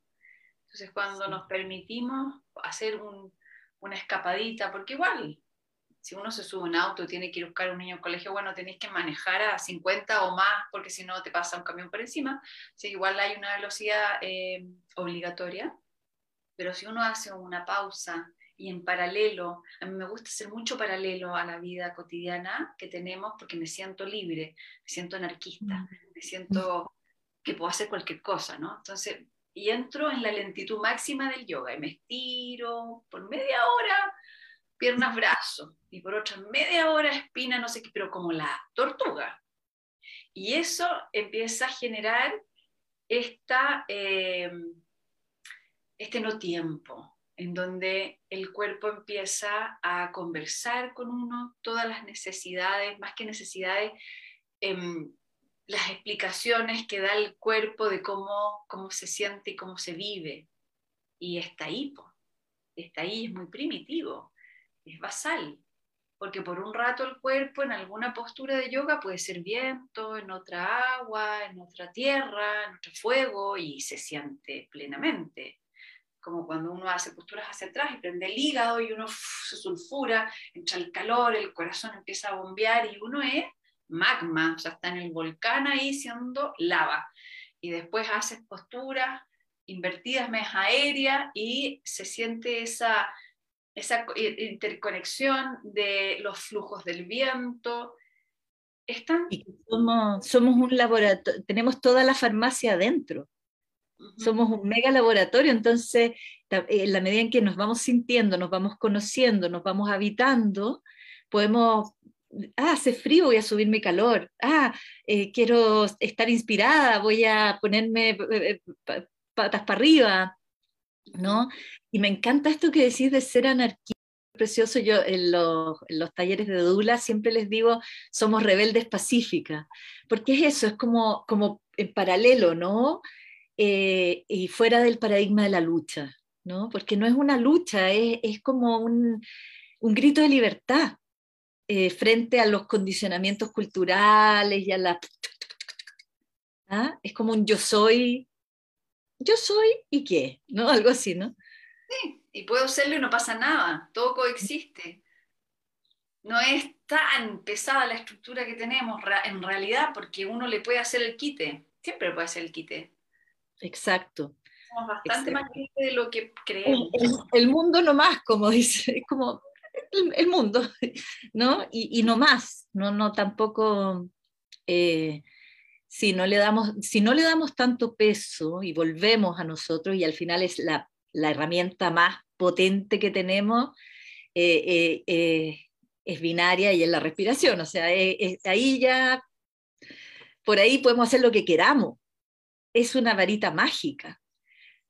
Entonces, cuando nos permitimos hacer una escapadita, porque igual si uno se sube a un auto tiene que ir a buscar a un niño al colegio, bueno, tenéis que manejar a 50 o más porque si no te pasa un camión por encima. Así igual hay una velocidad eh, obligatoria, pero si uno hace una pausa y en paralelo, a mí me gusta hacer mucho paralelo a la vida cotidiana que tenemos porque me siento libre, me siento anarquista, me siento que puedo hacer cualquier cosa, ¿no? Entonces, y entro en la lentitud máxima del yoga y me estiro por media hora piernas, brazos, y por otra media hora espina, no sé qué, pero como la tortuga. Y eso empieza a generar esta, eh, este no tiempo, en donde el cuerpo empieza a conversar con uno todas las necesidades, más que necesidades, em, las explicaciones que da el cuerpo de cómo, cómo se siente y cómo se vive. Y está ahí, está ahí, es muy primitivo es basal, porque por un rato el cuerpo en alguna postura de yoga puede ser viento, en otra agua, en otra tierra, en otro fuego y se siente plenamente. Como cuando uno hace posturas hacia atrás y prende el hígado y uno se sulfura, entra el calor, el corazón empieza a bombear y uno es magma, o sea, está en el volcán ahí siendo lava. Y después haces posturas invertidas, más aérea y se siente esa esa interconexión de los flujos del viento. Están... Y somos, somos un laboratorio, tenemos toda la farmacia adentro. Somos un mega laboratorio, entonces en la medida en que nos vamos sintiendo, nos vamos conociendo, nos vamos habitando, podemos ah, hace frío, voy a subir mi calor, ah, eh, quiero estar inspirada, voy a ponerme eh, eh, patas para arriba, ¿no? Y me encanta esto que decís de ser anarquista. Precioso, yo en los, talleres de Dula siempre les digo, somos rebeldes pacíficas, porque es eso, es como, como en paralelo, ¿no? Eh, y fuera del paradigma de la lucha, ¿no? Porque no es una lucha, es, como un, grito de libertad eh, frente a los condicionamientos culturales y a la... ¿Ah? Es como un yo soy, yo soy y qué, ¿no? Algo así, ¿no? Sí, y puedo serlo y no pasa nada, todo coexiste. No es tan pesada la estructura que tenemos en realidad porque uno le puede hacer el quite, siempre puede hacer el quite. exacto. Somos bastante más libres de lo que creemos. El, mundo no más, como dice, es como el, mundo, ¿no? Y, no más, no, no tampoco... Eh, si no, le damos, si no le damos tanto peso y volvemos a nosotros y al final es la, la herramienta más potente que tenemos, eh, eh, es binaria y es la respiración. O sea, ahí ya, por ahí podemos hacer lo que queramos. Es una varita mágica.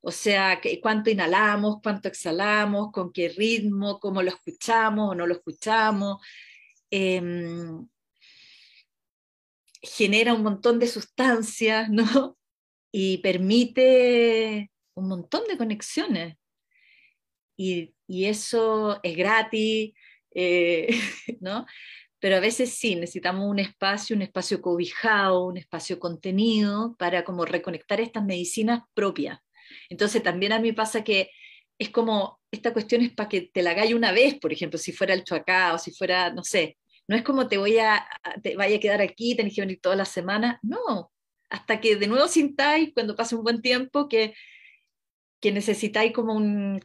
O sea, cuánto inhalamos, cuánto exhalamos, con qué ritmo, cómo lo escuchamos o no lo escuchamos. Genera un montón de sustancias, ¿no? Y permite un montón de conexiones. Y, y eso es gratis, eh, ¿no? Pero a veces sí, necesitamos un espacio, un espacio cobijado, un espacio contenido para como reconectar estas medicinas propias. Entonces también a mí pasa que es como, esta cuestión es para que te la hagáis una vez, por ejemplo, si fuera el chuacá o si fuera, no sé, no es como te voy a, te vaya a quedar aquí, tenés que venir toda la semana, no, hasta que de nuevo sintáis, cuando pase un buen tiempo, que, que necesitáis como un,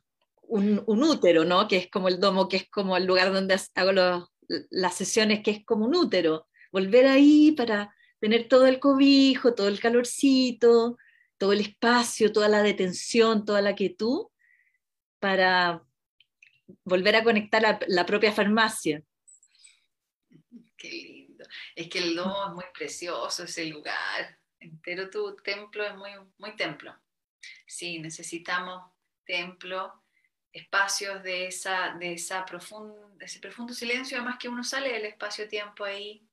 un, útero, ¿no? Que es como el domo, que es como el lugar donde hago las sesiones, que es como un útero. Volver ahí para tener todo el cobijo, todo el calorcito, todo el espacio, toda la detención, toda la quietud, para volver a conectar a la propia farmacia. Qué lindo. Es que el domo es muy precioso, ese lugar. Entero tu templo es muy, muy templo. Sí, necesitamos templo espacios de, esa, de, esa ese profundo silencio, además que uno sale del espacio-tiempo ahí,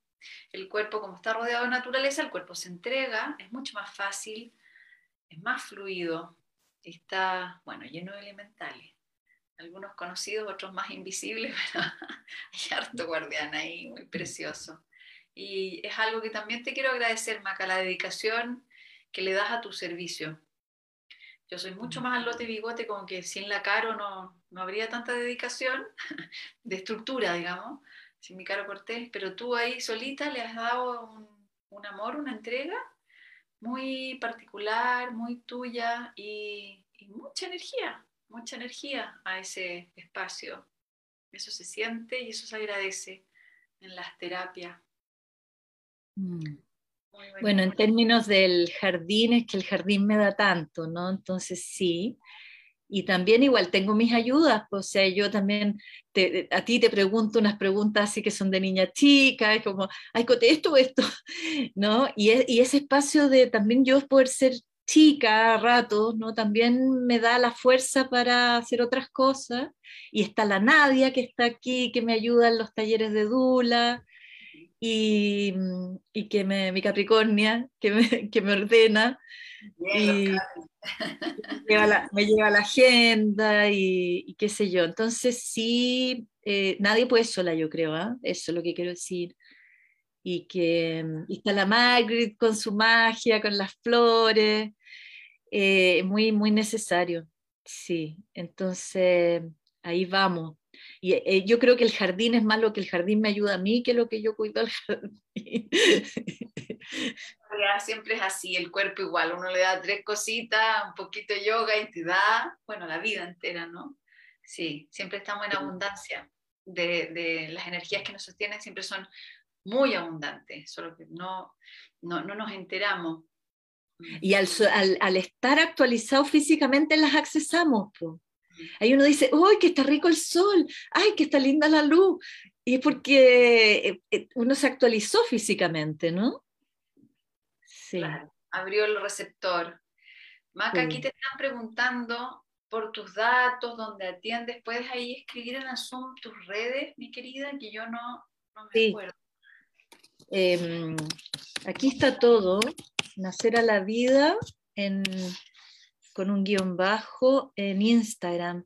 el cuerpo como está rodeado de naturaleza, el cuerpo se entrega, es mucho más fácil, es más fluido, está, bueno, lleno de elementales, algunos conocidos, otros más invisibles, pero hay harto guardián ahí, muy precioso. Y es algo que también te quiero agradecer, Maca, la dedicación que le das a tu servicio. Yo soy mucho más al lote bigote, como que sin la caro no, no habría tanta dedicación de estructura, digamos, sin mi caro Cortés, pero tú ahí solita le has dado un, un amor, una entrega muy particular, muy tuya y, y, mucha energía, mucha energía a ese espacio. Eso se siente y eso se agradece en las terapias. Mm. Bueno, en términos del jardín, es que el jardín me da tanto, ¿no? Entonces sí. Y también igual tengo mis ayudas, pues, o sea, yo también a ti te pregunto unas preguntas así que son de niña chica, es como, ay, esto esto, ¿no? Y, y, ese espacio de también yo poder ser chica a ratos, ¿no? También me da la fuerza para hacer otras cosas. Y está la Nadia que está aquí, que me ayuda en los talleres de Dula, y, y que me, mi Capricornia, que me, que me ordena. y me, lleva la, agenda y, qué sé yo. Entonces sí, eh, nadie puede sola, yo creo, ¿ah? eso es lo que quiero decir. Y que y está la Margaret con su magia, con las flores, eh, muy, muy necesario. Sí, entonces ahí vamos. Y eh, yo creo que el jardín es más lo que el jardín me ayuda a mí que lo que yo cuido al jardín. Siempre es así, el cuerpo igual, uno le da tres cositas, un poquito de yoga y te da, bueno, la vida entera, ¿no? Sí, siempre estamos en abundancia de, de las energías que nos sostienen, siempre son muy abundantes, solo que no, no, no nos enteramos. Y al, al, al, estar actualizado físicamente las accesamos. pues. Ahí uno dice, ¡ay, que está rico el sol! ¡Ay, que está linda la luz! Y es porque eh, eh, uno se actualizó físicamente, ¿no? Sí. abrió el receptor. Maca, aquí te están preguntando por tus datos, donde atiendes. ¿Puedes ahí escribir en Zoom tus redes, mi querida? Que yo no, no me acuerdo. Em, aquí está todo. Nacer a la vida en con un guion bajo en Instagram.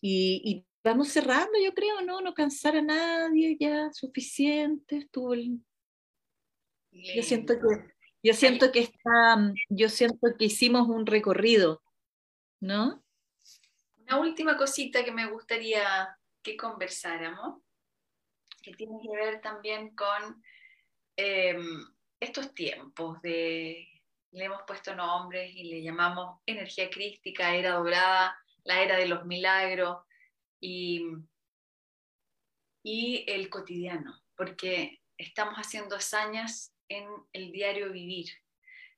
Y, vamos cerrando, yo creo, ¿no? No cansar a nadie ya, suficiente. Estuvo Yo siento que, yo siento que está, yo siento que hicimos un recorrido, ¿no? Una última cosita que me gustaría que conversáramos, que tiene que ver también con em, estos tiempos de le hemos puesto nombres y le llamamos energía crística, era dorada, la era de los milagros y, y el cotidiano, porque estamos haciendo hazañas en el diario vivir.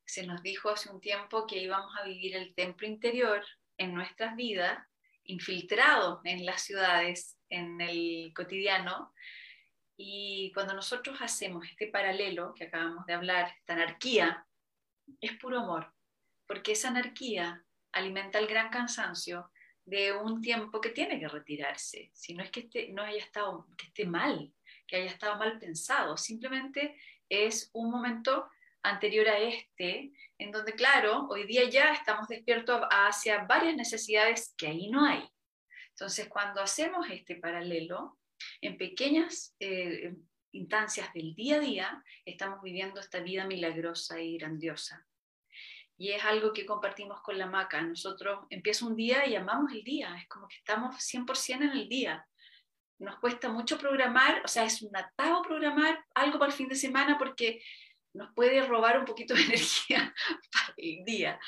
Se nos dijo hace un tiempo que íbamos a vivir el templo interior en nuestras vidas, infiltrado en las ciudades, en el cotidiano, y cuando nosotros hacemos este paralelo que acabamos de hablar, esta anarquía es puro amor, porque esa anarquía alimenta el gran cansancio de un tiempo que tiene que retirarse. Si no es que esté, no haya estado, que esté mal, que haya estado mal pensado, simplemente es un momento anterior a este, en donde, claro, hoy día ya estamos despiertos hacia varias necesidades que ahí no hay. Entonces, cuando hacemos este paralelo, en pequeñas eh, instancias del día a día estamos viviendo esta vida milagrosa y grandiosa. Y es algo que compartimos con la maca. Nosotros empieza un día y amamos el día, es como que estamos 100% en el día. Nos cuesta mucho programar, o sea, es un atado programar algo para el fin de semana porque nos puede robar un poquito de energía para el día.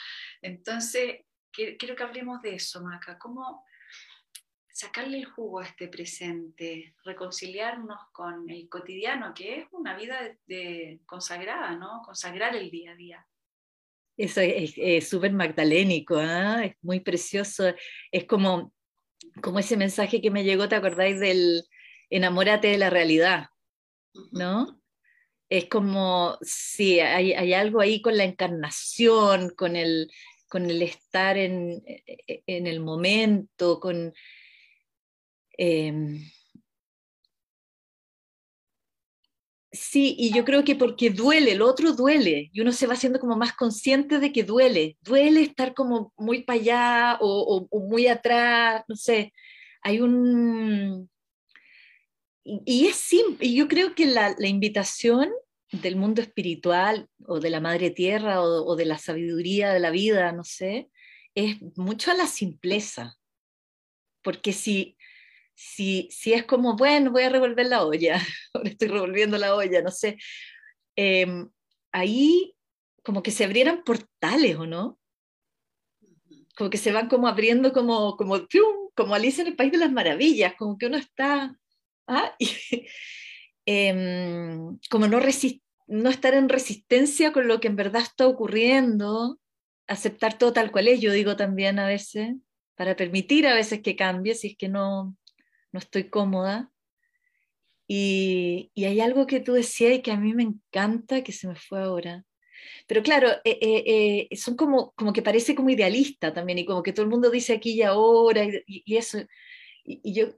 Entonces, quiero que hablemos de eso, Maca. ¿Cómo, sacarle el jugo a este presente, reconciliarnos con el cotidiano, que es una vida de, consagrada, ¿no? Consagrar el día a día. Eso es súper magdalénico, ¿ah? es muy precioso. Es como, como ese mensaje que me llegó, ¿te acordáis del enamórate de la realidad? ¿No? Es como, sí, hay, hay algo ahí con la encarnación, con el, con el estar en, en el momento, con, Em, sí, y yo creo que porque duele, el otro duele, y uno se va haciendo como más consciente de que duele, duele estar como muy para allá o, muy atrás, no sé, hay un... Y, es simple, y yo creo que la, invitación del mundo espiritual o de la madre tierra o, o de la sabiduría de la vida, no sé, es mucho a la simpleza, porque si si, si es como, bueno, voy a revolver la olla, ahora estoy revolviendo la olla, no sé, em, ahí como que se abrieran portales, ¿o no? Como que se van como abriendo como, como, como Alicia en el País de las Maravillas, como que uno está, ¿ah? Em, como no, no estar en resistencia con lo que en verdad está ocurriendo, aceptar todo tal cual es, yo digo también a veces, para permitir a veces que cambie, si es que no, no estoy cómoda. Y, hay algo que tú decías y que a mí me encanta, que se me fue ahora. Pero claro, eh, eh, eh, son como, como que parece como idealista también, y como que todo el mundo dice aquí y ahora, y, eso. Y, yo,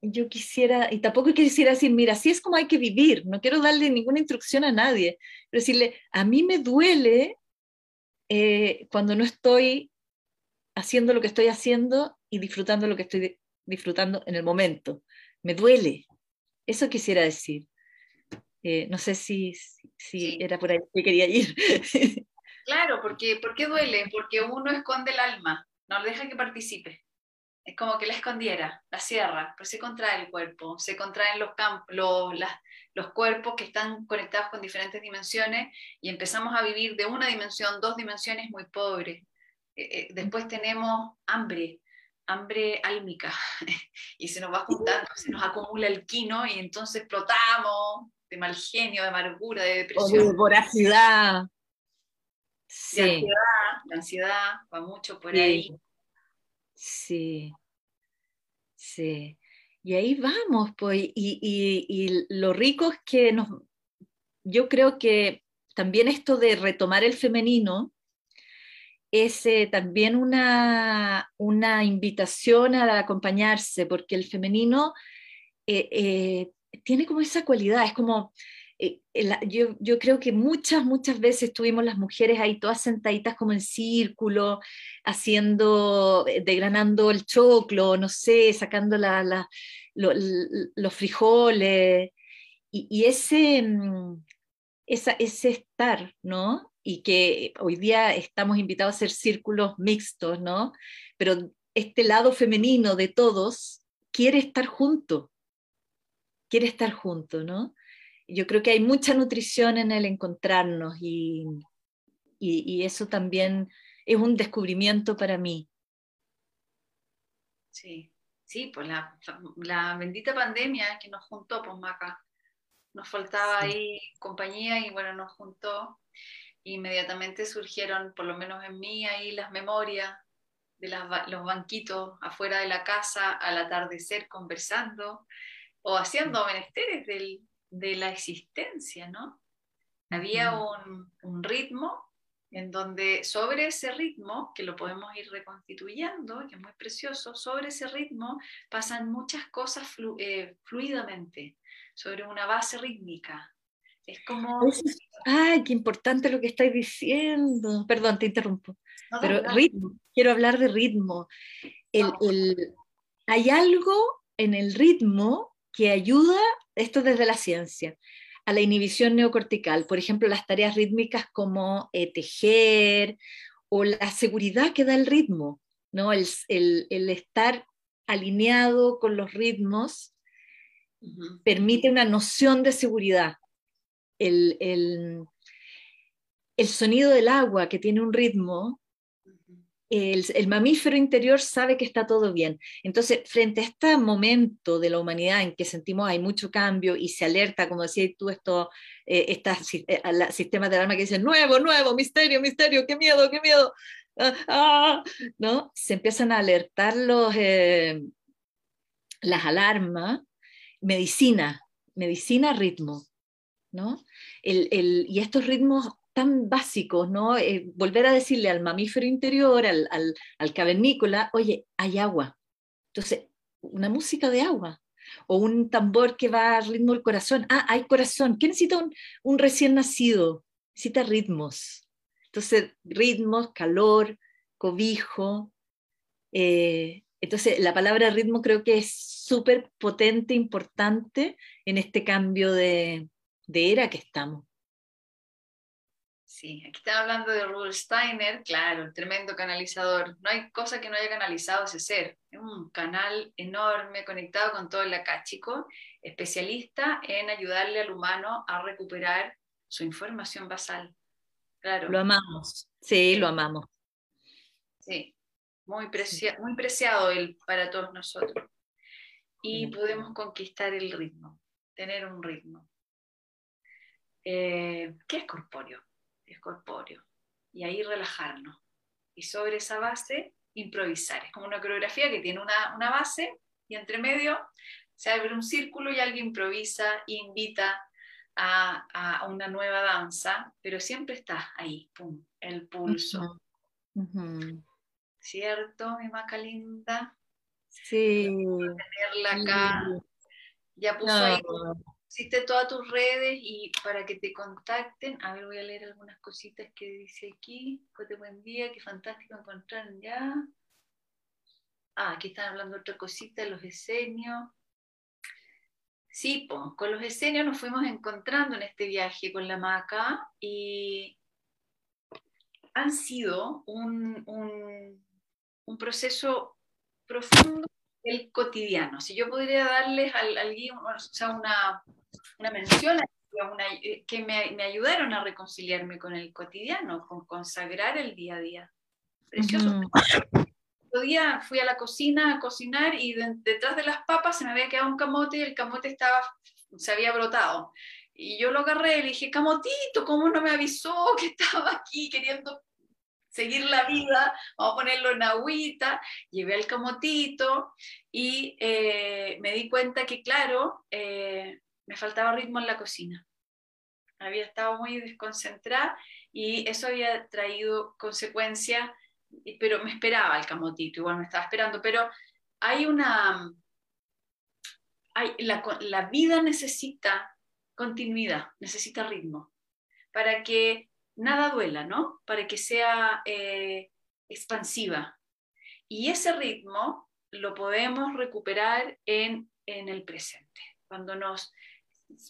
yo quisiera, y tampoco quisiera decir, mira, así es como hay que vivir, no quiero darle ninguna instrucción a nadie, pero decirle, a mí me duele cuando no estoy haciendo lo que estoy haciendo y disfrutando lo que estoy disfrutando en el momento. Me duele. Eso quisiera decir. Eh, no sé si, si, era por ahí que quería ir. claro, porque ¿por qué duele? Porque uno esconde el alma, no deja que participe. Es como que la escondiera, la cierra, pero se contrae el cuerpo, se contraen los, campos, los, los cuerpos que están conectados con diferentes dimensiones y empezamos a vivir de una dimensión, dos dimensiones muy pobres. Eh, eh, después tenemos hambre, hambre álmica y se nos va juntando, se nos acumula el quino y entonces explotamos de mal genio, de amargura, de depresión. de voracidad. Sí. De ansiedad, la ansiedad va mucho por ahí. Sí, sí. Y ahí vamos, pues, y, y, y lo rico es que nos, yo creo que también esto de retomar el femenino, es eh, también una, una, invitación a acompañarse, porque el femenino eh, eh, tiene como esa cualidad, es como, yo, yo, creo que muchas, muchas veces tuvimos las mujeres ahí todas sentaditas como en círculo, haciendo, degranando el choclo, no sé, sacando los frijoles, y, ese, mm, ese estar, ¿no? Y que hoy día estamos invitados a hacer círculos mixtos, ¿no? Pero este lado femenino de todos quiere estar junto, quiere estar junto, ¿no? Yo creo que hay mucha nutrición en el encontrarnos y, y, eso también es un descubrimiento para mí. Sí, sí, pues la, la bendita pandemia que nos juntó, pues Maca, nos faltaba ahí compañía y bueno, nos juntó. Inmediatamente surgieron, por lo menos en mí, ahí las memorias de los banquitos afuera de la casa al atardecer conversando o haciendo menesteres de la existencia, ¿no? Había un, un, ritmo en donde sobre ese ritmo, que lo podemos ir reconstituyendo, que es muy precioso, sobre ese ritmo pasan muchas cosas eh, fluidamente, sobre una base rítmica. Es como... Ay, qué importante lo que estáis diciendo. Perdón, te interrumpo. Pero ritmo, quiero hablar de ritmo. El, el, hay algo en el ritmo que ayuda, esto desde la ciencia, a la inhibición neocortical. Por ejemplo, las tareas rítmicas como eh, tejer o la seguridad que da el ritmo, ¿no? el, el, estar alineado con los ritmos permite una noción de seguridad. El, el, sonido del agua que tiene un ritmo el, mamífero interior sabe que está todo bien. Entonces, frente a este momento de la humanidad en que sentimos hay mucho cambio y se alerta, como decías tú, esto, eh, eh sistemas de alarma que dicen, nuevo, nuevo, misterio, misterio, qué miedo, qué miedo, ah, ah", ¿no? Se empiezan a alertar los, eh, las alarmas, medicina, medicina, ritmo, ¿no? y estos ritmos tan básicos, ¿no? Eh, volver a decirle al mamífero interior, al, al, cavernícola, oye, hay agua. Entonces, una música de agua o un tambor que va al ritmo del corazón. Ah, hay corazón. ¿Qué necesita un, recién nacido? Necesita ritmos. Entonces, ritmos, calor, cobijo. Eh, entonces, la palabra ritmo creo que es súper potente, importante en este cambio de, de era que estamos. Sí, aquí están hablando de Rudolf Steiner, claro, el tremendo canalizador. No hay cosa que no haya canalizado ese ser. Es un canal enorme conectado con todo el acáchico, especialista en ayudarle al humano a recuperar su información basal. Claro. Lo amamos, sí, lo amamos. Sí, muy, muy preciado él para todos nosotros. Y podemos conquistar el ritmo, tener un ritmo. Eh, ¿Qué es corpóreo? es corpóreo. Y ahí relajarnos. Y sobre esa base, improvisar. Es como una coreografía que tiene una, una base y entre medio se abre un círculo y alguien improvisa e invita a, a, una nueva danza, pero siempre está ahí, pum, el pulso. ¿Cierto, mi maca linda? Sí. Tenerla acá. Ya puso ahí Hiciste todas tus redes y para que te contacten, a ver, voy a leer algunas cositas que dice aquí. Pues buen día, qué fantástico encontrar ya. Ah, aquí están hablando otra cosita, los esenios. Sí, con los esenios nos fuimos encontrando en este viaje con la maca y han sido un, un, proceso profundo el cotidiano. Si yo podría darles al, alguien, o sea, una, una mención eh, que me, me, ayudaron a reconciliarme con el cotidiano, con consagrar el día a día. Precioso. Otro día fui a la cocina a cocinar y detrás de las papas se me había quedado un camote y el camote estaba, se había brotado. Y yo lo agarré y le dije, camotito, ¿cómo no me avisó que estaba aquí queriendo seguir la vida, vamos a ponerlo en agüita, llevé el camotito y eh, me di cuenta que, claro, eh, me faltaba ritmo en la cocina. Había estado muy desconcentrada y eso había traído consecuencias, pero me esperaba el camotito, igual me estaba esperando, pero hay una... Hay, la, la vida necesita continuidad, necesita ritmo, para que nada duela, ¿no? Para que sea eh, expansiva. Y ese ritmo lo podemos recuperar en, el presente, cuando nos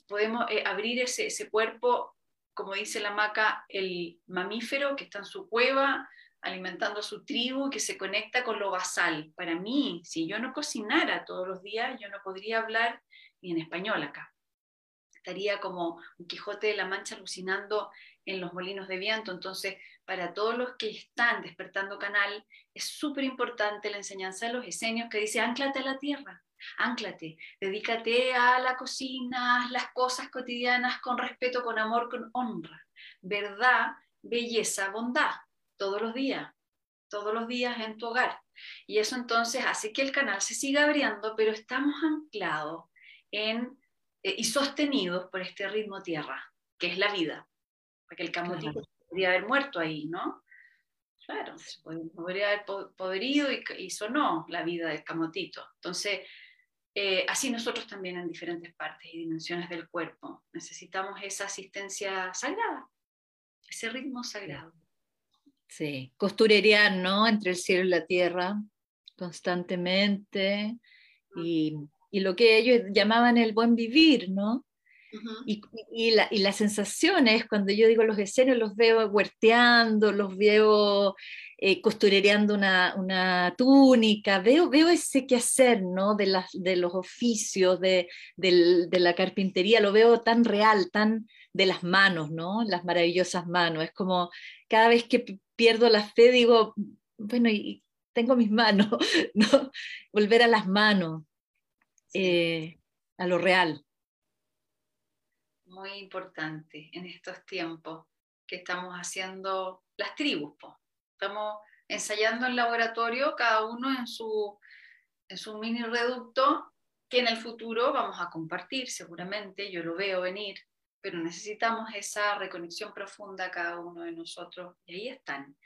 podemos eh, abrir ese, ese cuerpo, como dice la maca, el mamífero que está en su cueva, alimentando a su tribu, que se conecta con lo basal. Para mí, si yo no cocinara todos los días, yo no podría hablar ni en español acá. Estaría como un Quijote de la Mancha alucinando en los molinos de viento. Entonces, para todos los que están despertando canal, es súper importante la enseñanza de los esenios que dice, anclate a la tierra, anclate, dedícate a la cocina, las cosas cotidianas con respeto, con amor, con honra, verdad, belleza, bondad, todos los días, todos los días en tu hogar. Y eso entonces hace que el canal se siga abriendo, pero estamos anclados en, eh, y sostenidos por este ritmo tierra, que es la vida. Porque el camotito podría haber muerto ahí, ¿no? Claro, podría haber podrido y, y sonó la vida del camotito. Entonces, eh, así nosotros también en diferentes partes y dimensiones del cuerpo necesitamos esa asistencia sagrada, ese ritmo sagrado. Sí, costurería, ¿no? Entre el cielo y la tierra, constantemente, y, y lo que ellos llamaban el buen vivir, ¿no? y, y, la, y, las sensaciones, cuando yo digo los escenarios, los veo huerteando, los veo eh, costurereando una, una, túnica, veo, veo ese quehacer ¿no? de, las, de los oficios, de, de, de, la carpintería, lo veo tan real, tan de las manos, ¿no? las maravillosas manos. Es como cada vez que pierdo la fe, digo, bueno, y tengo mis manos, ¿no? volver a las manos, eh, a lo real muy importante en estos tiempos que estamos haciendo las tribus. Estamos ensayando en laboratorio, cada uno en su, en su mini reducto, que en el futuro vamos a compartir seguramente, yo lo veo venir, pero necesitamos esa reconexión profunda cada uno de nosotros y ahí están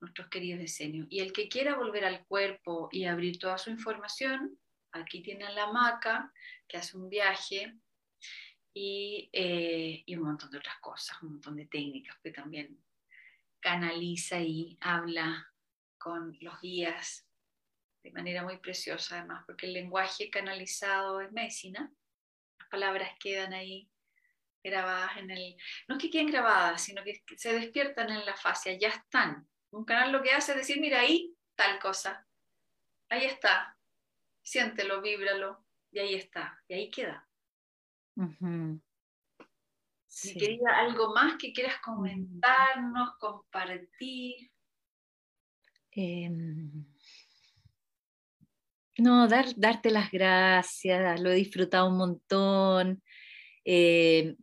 nuestros queridos diseños. Y el que quiera volver al cuerpo y abrir toda su información, aquí tienen la hamaca que hace un viaje eh, y, un montón de otras cosas, un montón de técnicas que también canaliza y habla con los guías de manera muy preciosa además, porque el lenguaje canalizado es medicina, las palabras quedan ahí grabadas en el, no es que queden grabadas, sino que se despiertan en la fascia, ya están. Un canal lo que hace es decir, mira ahí tal cosa, ahí está, siéntelo, víbralo, y ahí está, y ahí queda. Si quería algo más que quieras comentarnos, compartir. Em, no, dar, darte las gracias, lo he disfrutado un montón. Eh,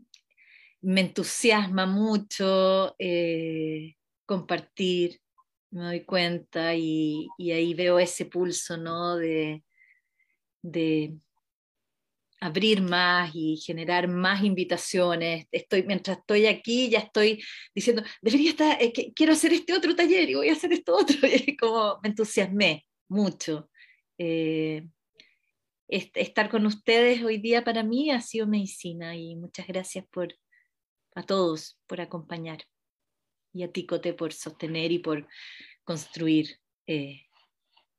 me entusiasma mucho eh, compartir, me doy cuenta y, ahí veo ese pulso ¿no? de, de abrir más y generar más invitaciones. Estoy, mientras estoy aquí ya estoy diciendo, debería estar, eh, quiero hacer este otro taller y voy a hacer esto otro. Como me entusiasmé mucho. Eh, estar con ustedes hoy día para mí ha sido medicina y muchas gracias por a todos por acompañar y a ti Cote por sostener y por construir eh,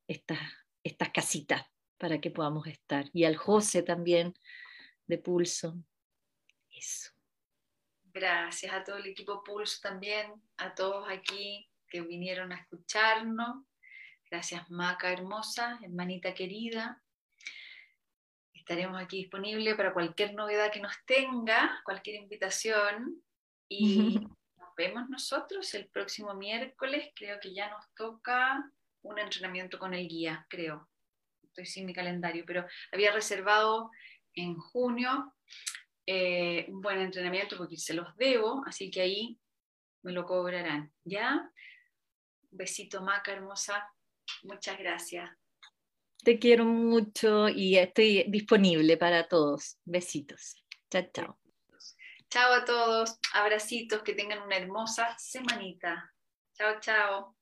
estas, estas casitas para que podamos estar. Y al José también de Pulso. Eso. Gracias a todo el equipo Pulso también, a todos aquí que vinieron a escucharnos. Gracias Maca hermosa, hermanita querida. Estaremos aquí disponibles para cualquier novedad que nos tenga, cualquier invitación. Y nos vemos nosotros el próximo miércoles. Creo que ya nos toca un entrenamiento con el guía, creo estoy sin mi calendario, pero había reservado en junio eh, un buen entrenamiento porque se los debo, así que ahí me lo cobrarán. ¿Ya? Un besito, Maca, hermosa. Muchas gracias. Te quiero mucho y estoy disponible para todos. Besitos. Chao, chao. Chao a todos. Abracitos. Que tengan una hermosa semanita. Chao, chao.